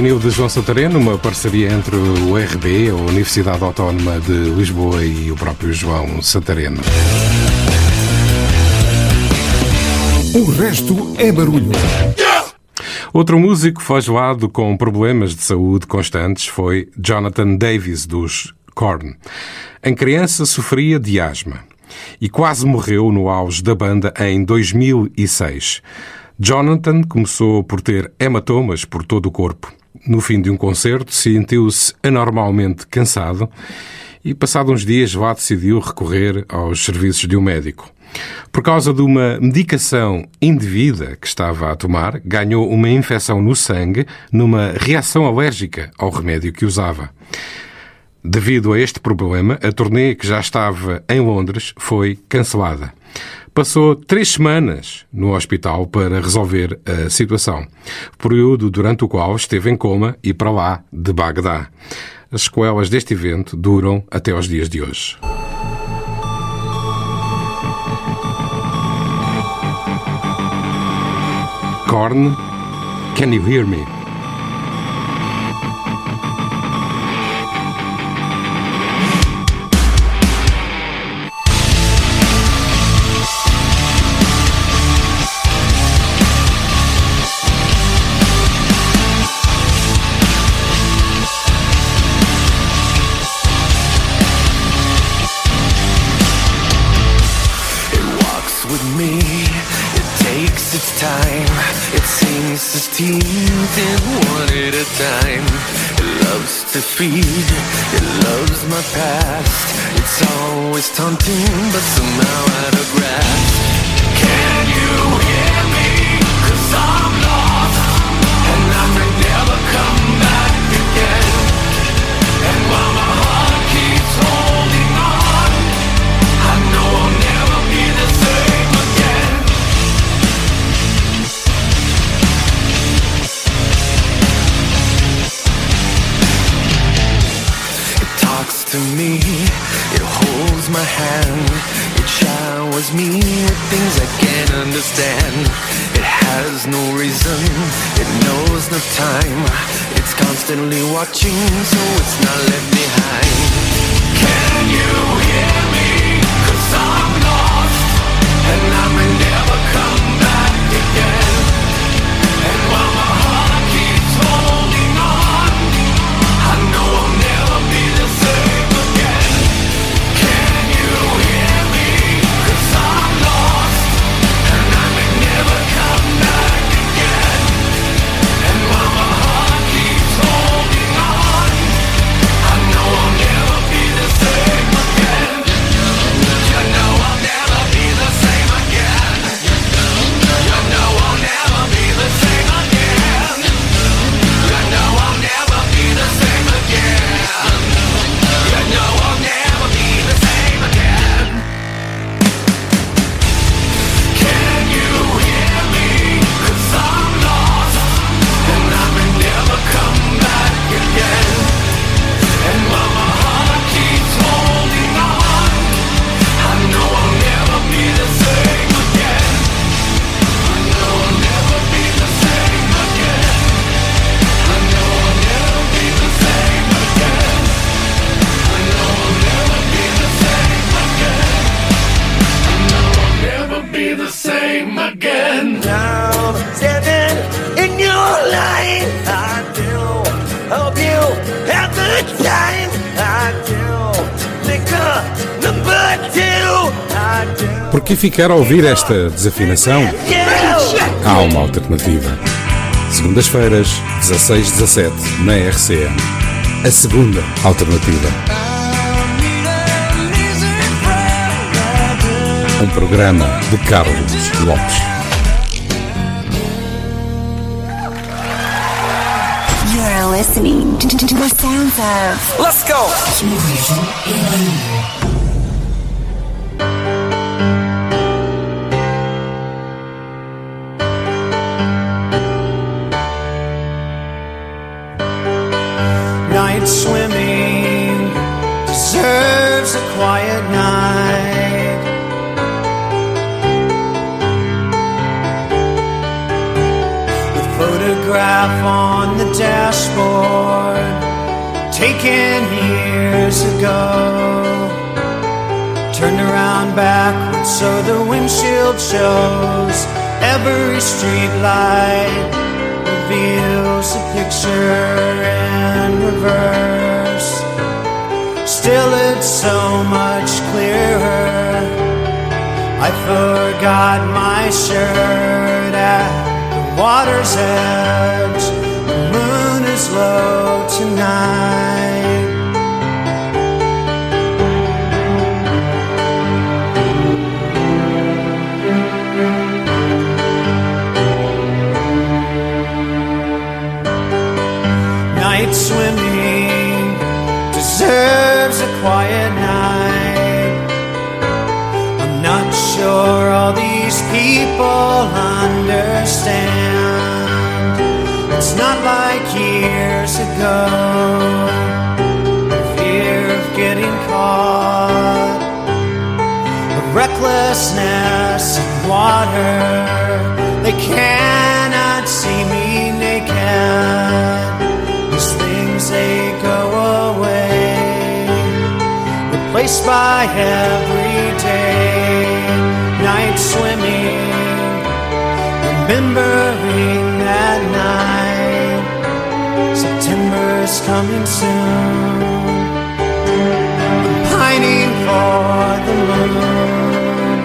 S3: Vinil de João Santareno, uma parceria entre o RB, a Universidade Autónoma de Lisboa e o próprio João Santareno.
S9: O resto é barulho.
S3: Outro músico feijoado com problemas de saúde constantes foi Jonathan Davis, dos Korn. Em criança sofria de asma e quase morreu no auge da banda em 2006. Jonathan começou por ter hematomas por todo o corpo. No fim de um concerto, sentiu-se anormalmente cansado e, passados uns dias, lá decidiu recorrer aos serviços de um médico. Por causa de uma medicação indevida que estava a tomar, ganhou uma infecção no sangue numa reação alérgica ao remédio que usava. Devido a este problema, a turnê que já estava em Londres foi cancelada. Passou três semanas no hospital para resolver a situação, período durante o qual esteve em coma e para lá de Bagdá. As sequelas deste evento duram até aos dias de hoje. Korn, Can You Hear Me?
S6: Feed, it loves my past. It's always taunting, but somehow out of grasp. Watching, so it's not left
S3: ficar a ouvir esta desafinação? Há uma alternativa. Segundas-feiras, 16-17, na RCM. A segunda alternativa. Um programa de Carlos Lopes.
S5: You're listening to, to, to the sounds of.
S22: Let's go!
S17: Swimming deserves a quiet night. The photograph on the dashboard taken years ago. Turned around backwards so the windshield shows every street light reveals a picture Still, it's so much clearer. I forgot my shirt at the water's edge. The moon is low tonight. People understand. It's not like years ago. Fear of getting caught, the recklessness of water. They cannot see me naked. These things they go away, replaced by everyday night swimming. Remembering that night, September's coming soon. I'm pining for the moon.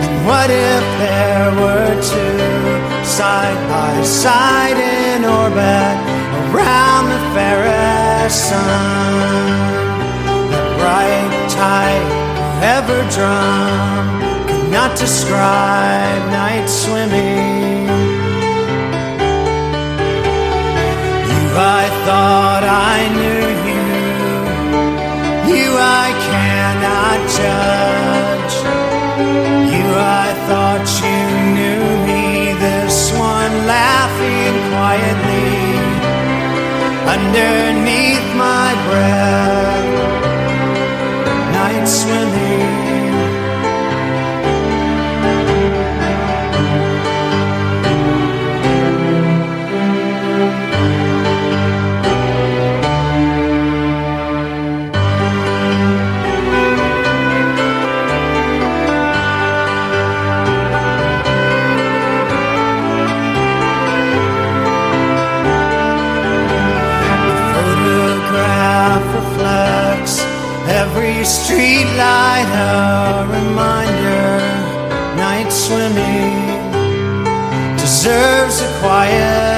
S17: And what if there were two side by side in orbit around the fairest sun? That bright tide ever drum cannot describe night swimming. You, I thought I knew you. You, I cannot judge. You, I thought you knew me. This one laughing quietly underneath my breath. Night swimming. Every street light a reminder night swimming deserves a quiet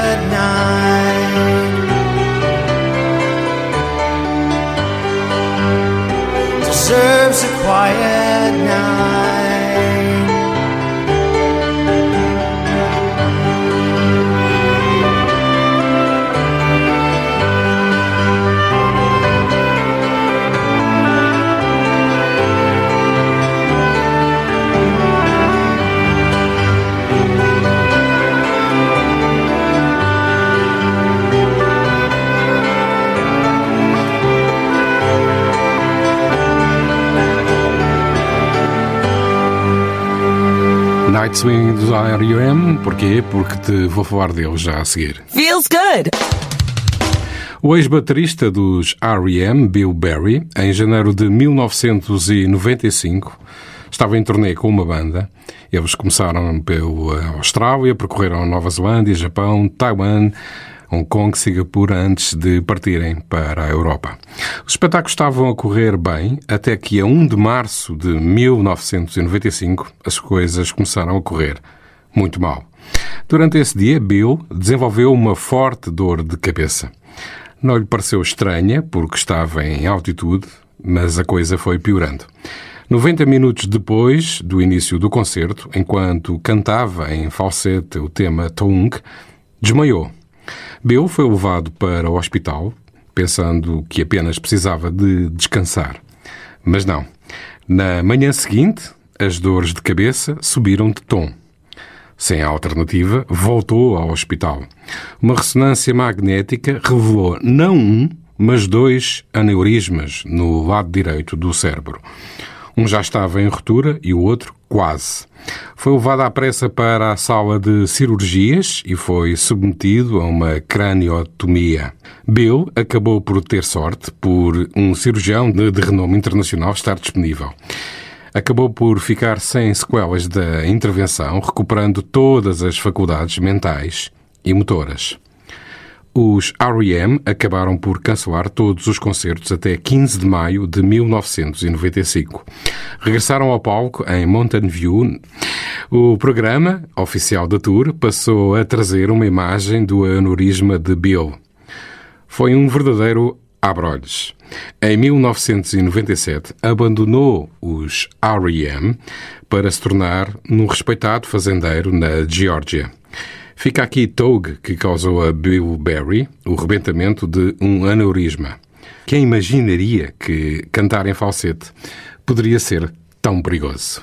S17: Night
S3: Swing dos R.U.M. Porquê? Porque te vou falar deles já a seguir.
S16: Feels good.
S3: O ex-baterista dos R.E.M., Bill Berry, em janeiro de 1995, estava em turnê com uma banda. Eles começaram pela Austrália, percorreram Nova Zelândia, Japão, Taiwan, Hong Kong, Singapura, antes de partirem para a Europa. Os espetáculos estavam a correr bem, até que a 1 de março de 1995 as coisas começaram a correr muito mal. Durante esse dia, Bill desenvolveu uma forte dor de cabeça. Não lhe pareceu estranha, porque estava em altitude, mas a coisa foi piorando. 90 minutos depois do início do concerto, enquanto cantava em falsete o tema Tung, desmaiou. Bill foi levado para o hospital, pensando que apenas precisava de descansar. Mas não. Na manhã seguinte, as dores de cabeça subiram de tom. Sem alternativa, voltou ao hospital. Uma ressonância magnética revelou não um, mas dois aneurismas no lado direito do cérebro. Um já estava em ruptura e o outro quase. Foi levado à pressa para a sala de cirurgias e foi submetido a uma craniotomia. Bill acabou por ter sorte por um cirurgião de, de renome internacional estar disponível. Acabou por ficar sem sequelas da intervenção, recuperando todas as faculdades mentais e motoras. Os R.E.M. acabaram por cancelar todos os concertos até 15 de maio de 1995. Regressaram ao palco em Mountain View. O programa oficial da tour passou a trazer uma imagem do aneurisma de Bill. Foi um verdadeiro abrolhos. Em 1997, abandonou os R.E.M. para se tornar num respeitado fazendeiro na Geórgia. Fica aqui Togue, que causou a Bill Berry o rebentamento de um aneurisma. Quem imaginaria que cantar em falsete poderia ser tão perigoso?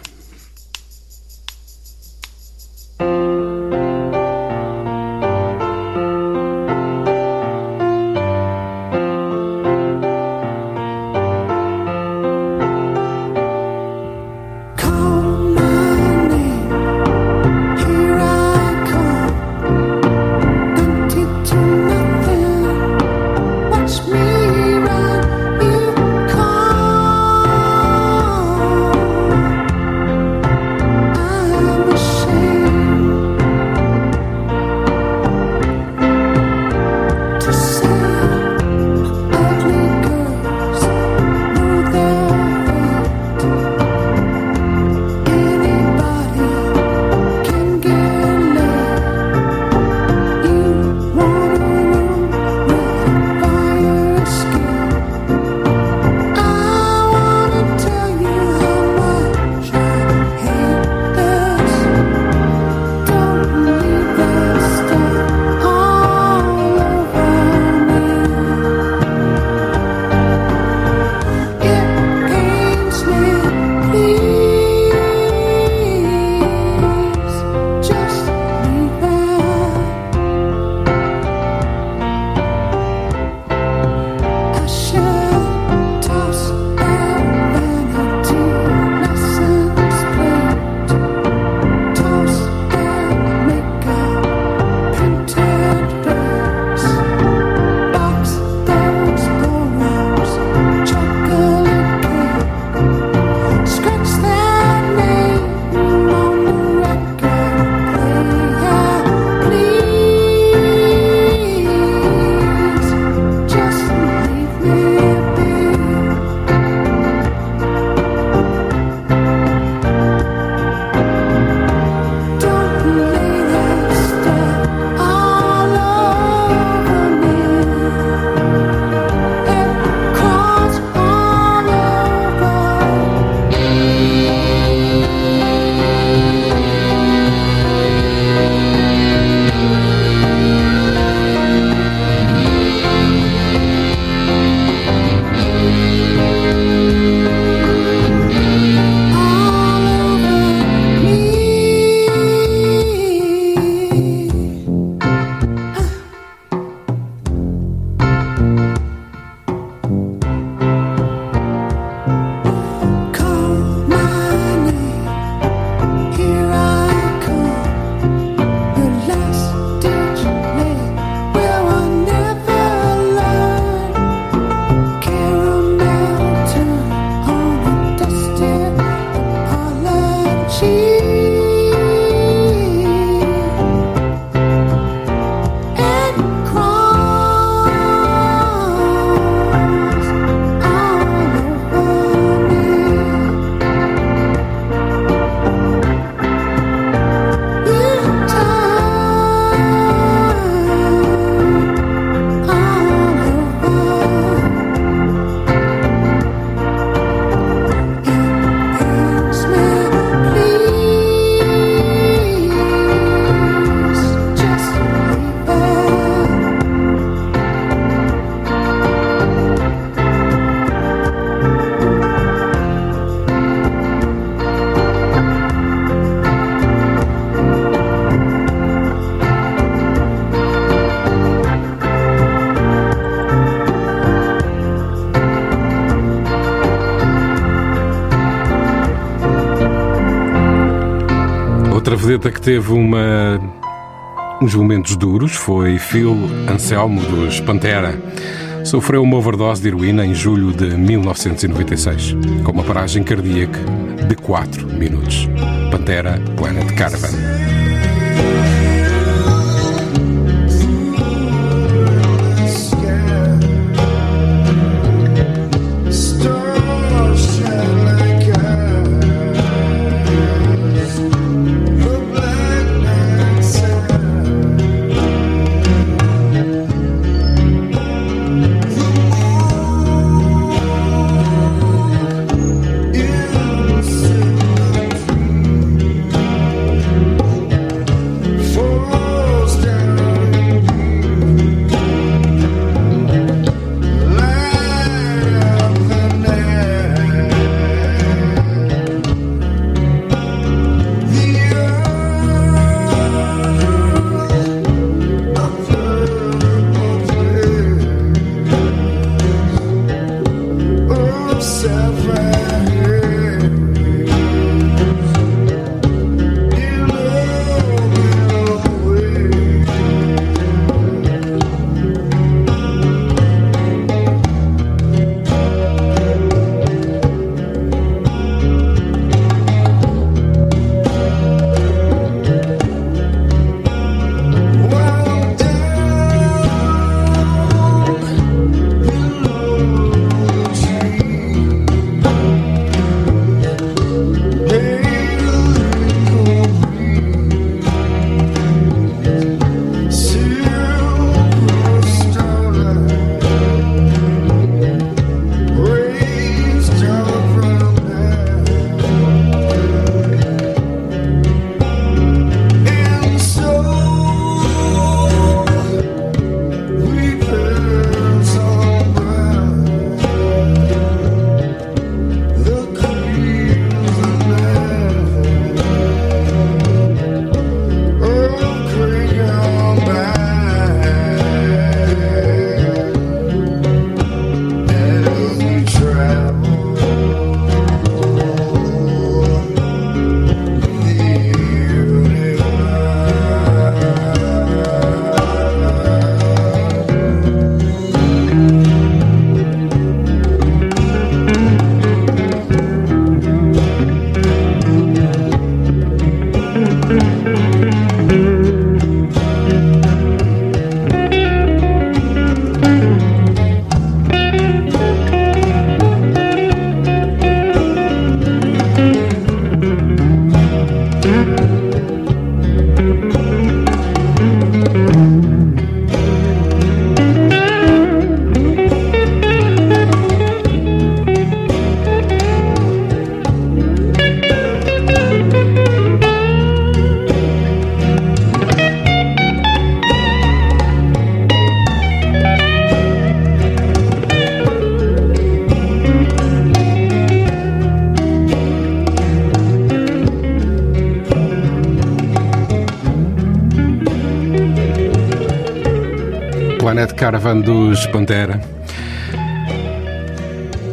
S7: Vedeta que teve uma, uns momentos duros foi Phil Anselmo dos Pantera. Sofreu uma overdose de heroína em julho de 1996, com uma paragem cardíaca de 4 minutos. Pantera Planet Caravan. Caravan dos Pantera.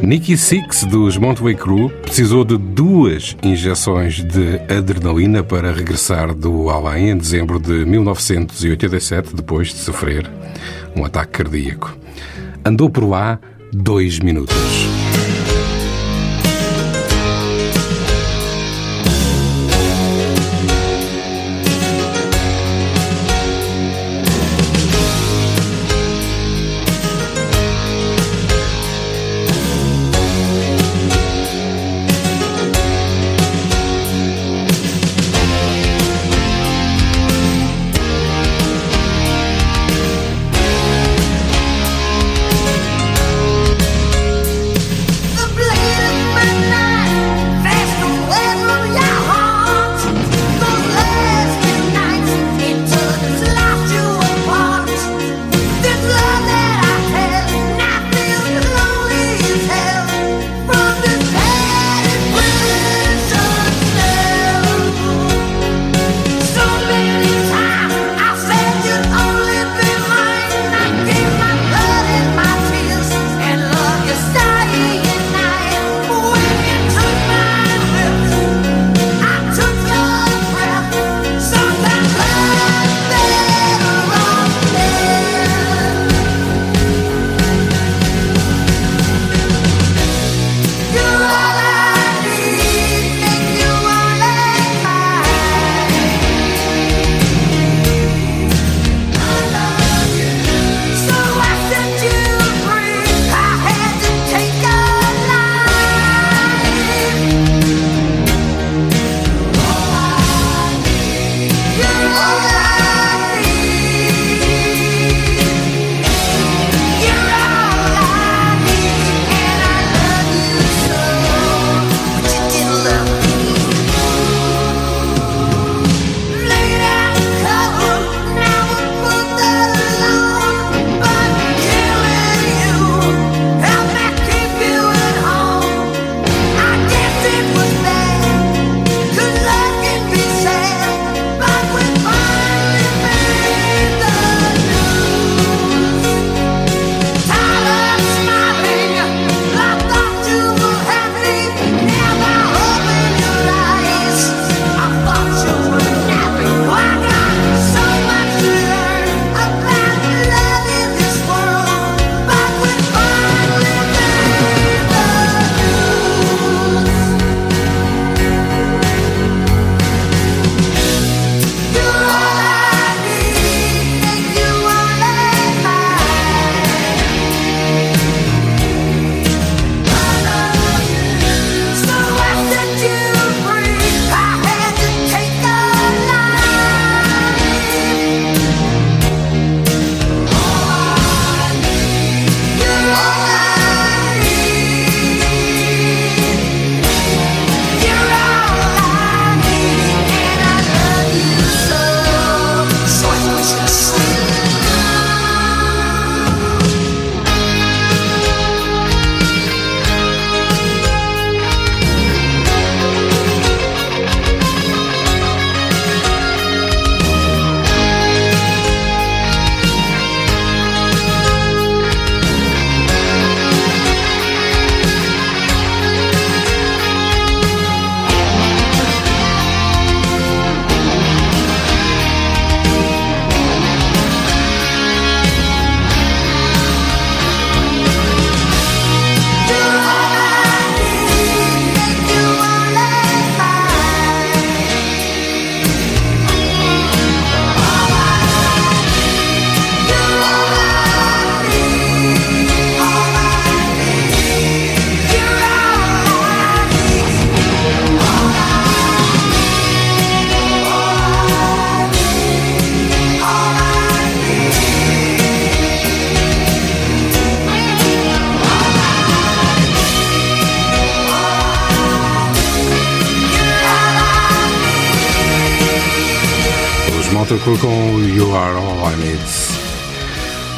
S7: Nicky Six dos Montway Crew precisou de duas injeções de adrenalina para regressar do além em dezembro de 1987, depois de sofrer um ataque cardíaco. Andou por lá dois minutos.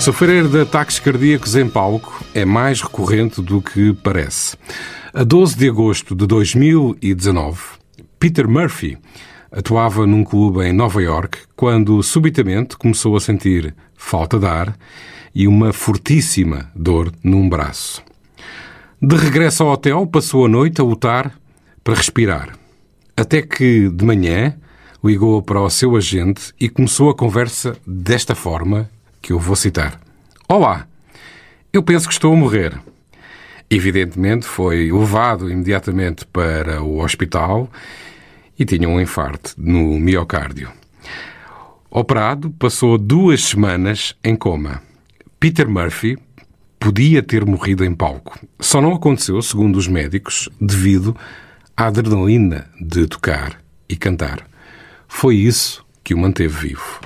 S3: Sofrer de ataques cardíacos em palco é mais recorrente do que parece. A 12 de agosto de 2019, Peter Murphy atuava num clube em Nova York quando subitamente começou a sentir falta de ar e uma fortíssima dor num braço. De regresso ao hotel, passou a noite a lutar para respirar. Até que, de manhã, ligou para o seu agente e começou a conversa desta forma, que eu vou citar. Olá, eu penso que estou a morrer. Evidentemente, foi levado imediatamente para o hospital e tinha um infarto no miocárdio. Operado, passou duas semanas em coma. Peter Murphy podia ter morrido em palco. Só não aconteceu, segundo os médicos, devido à adrenalina de tocar e cantar. Foi isso que o manteve vivo.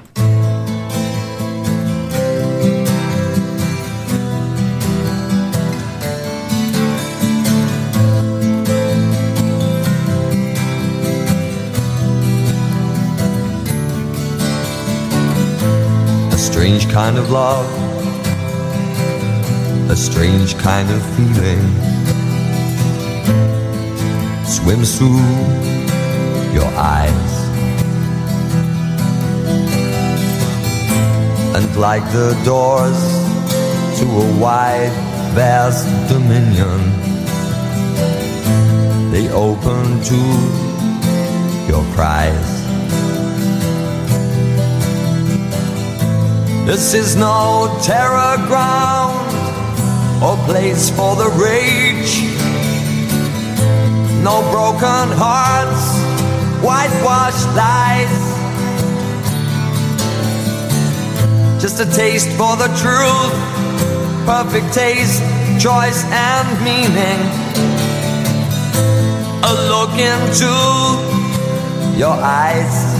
S23: Strange kind of love, a strange kind of feeling swims through your eyes. And like the doors to a wide, vast dominion, they open to your cries. This is no terror ground or place for the rage. No broken hearts, whitewashed lies. Just a taste for the truth, perfect taste, choice, and meaning. A look into your eyes.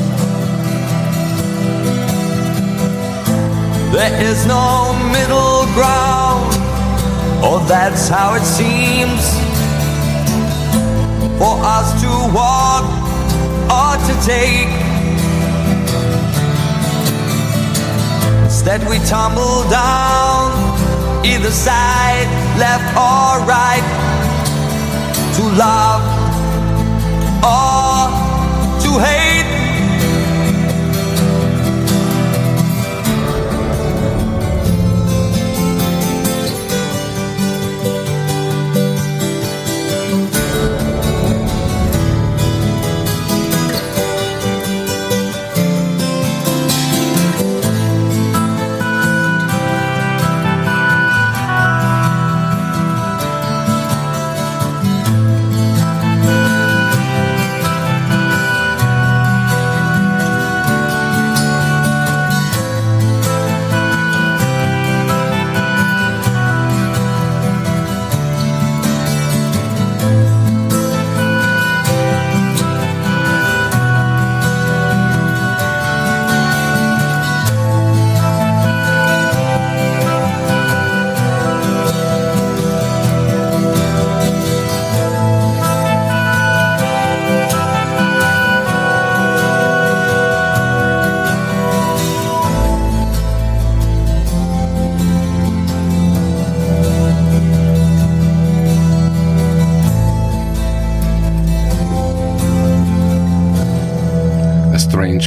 S23: There is no middle ground, or that's how it seems for us to walk or to take. Instead, we tumble down either side, left or right, to love or to hate.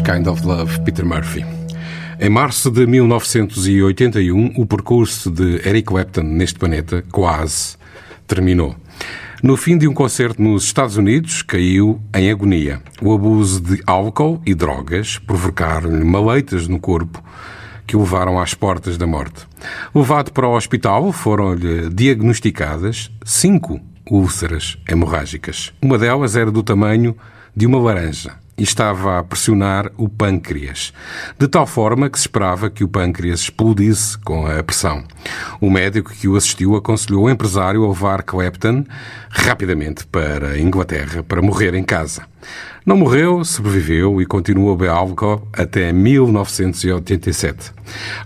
S3: Kind of Love, Peter Murphy. Em março de 1981, o percurso de Eric Clapton neste planeta quase terminou.
S7: No fim de um concerto nos Estados Unidos, caiu em agonia. O abuso de álcool e drogas provocaram-lhe maleitas no corpo que o levaram às portas da morte. Levado para o hospital, foram-lhe diagnosticadas cinco úlceras hemorrágicas. Uma delas era do tamanho de uma laranja e estava a pressionar o pâncreas, de tal forma que se esperava que o pâncreas explodisse com a pressão. O médico que o assistiu aconselhou o empresário a levar Clapton rapidamente para a Inglaterra para morrer em casa. Não morreu, sobreviveu e continuou a beber álcool até 1987,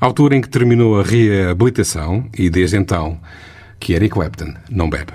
S7: altura em que terminou a reabilitação e desde então que Eric Clapton não bebe.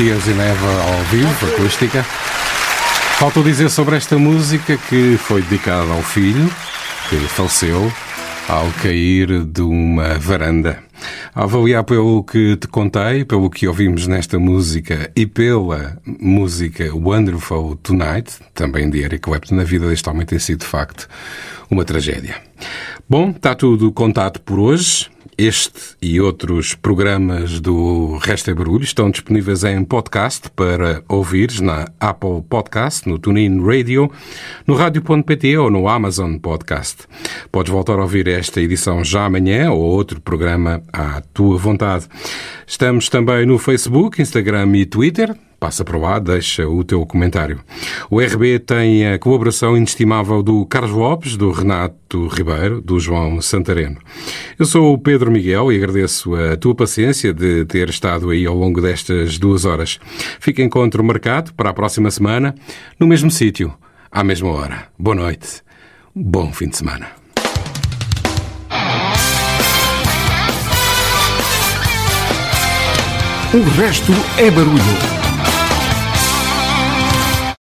S3: Tears in Heaven ao vivo, acústica. Faltou dizer sobre esta música que foi dedicada ao filho, que faleceu ao cair de uma varanda. A avaliar pelo que te contei, pelo que ouvimos nesta música e pela música Wonderful Tonight, também de Eric Clapton, a vida deste homem tem sido de facto uma tragédia. Bom, está tudo contado por hoje. Este e outros programas do Resta é Barulho estão disponíveis em podcast para ouvires na Apple Podcast, no TuneIn Radio, no Rádio.pt ou no Amazon Podcast. Podes voltar a ouvir esta edição já amanhã ou outro programa à tua vontade. Estamos também no Facebook, Instagram e Twitter. Passa por lá, deixa o teu comentário. O RB tem a colaboração inestimável do Carlos Lopes, do Renato Ribeiro, do João Santareno. Eu sou o Pedro Miguel e agradeço a tua paciência de ter estado aí ao longo destas duas horas. Fica encontro marcado para a próxima semana, no mesmo sítio, à mesma hora. Boa noite, bom fim de semana.
S9: O resto é barulho.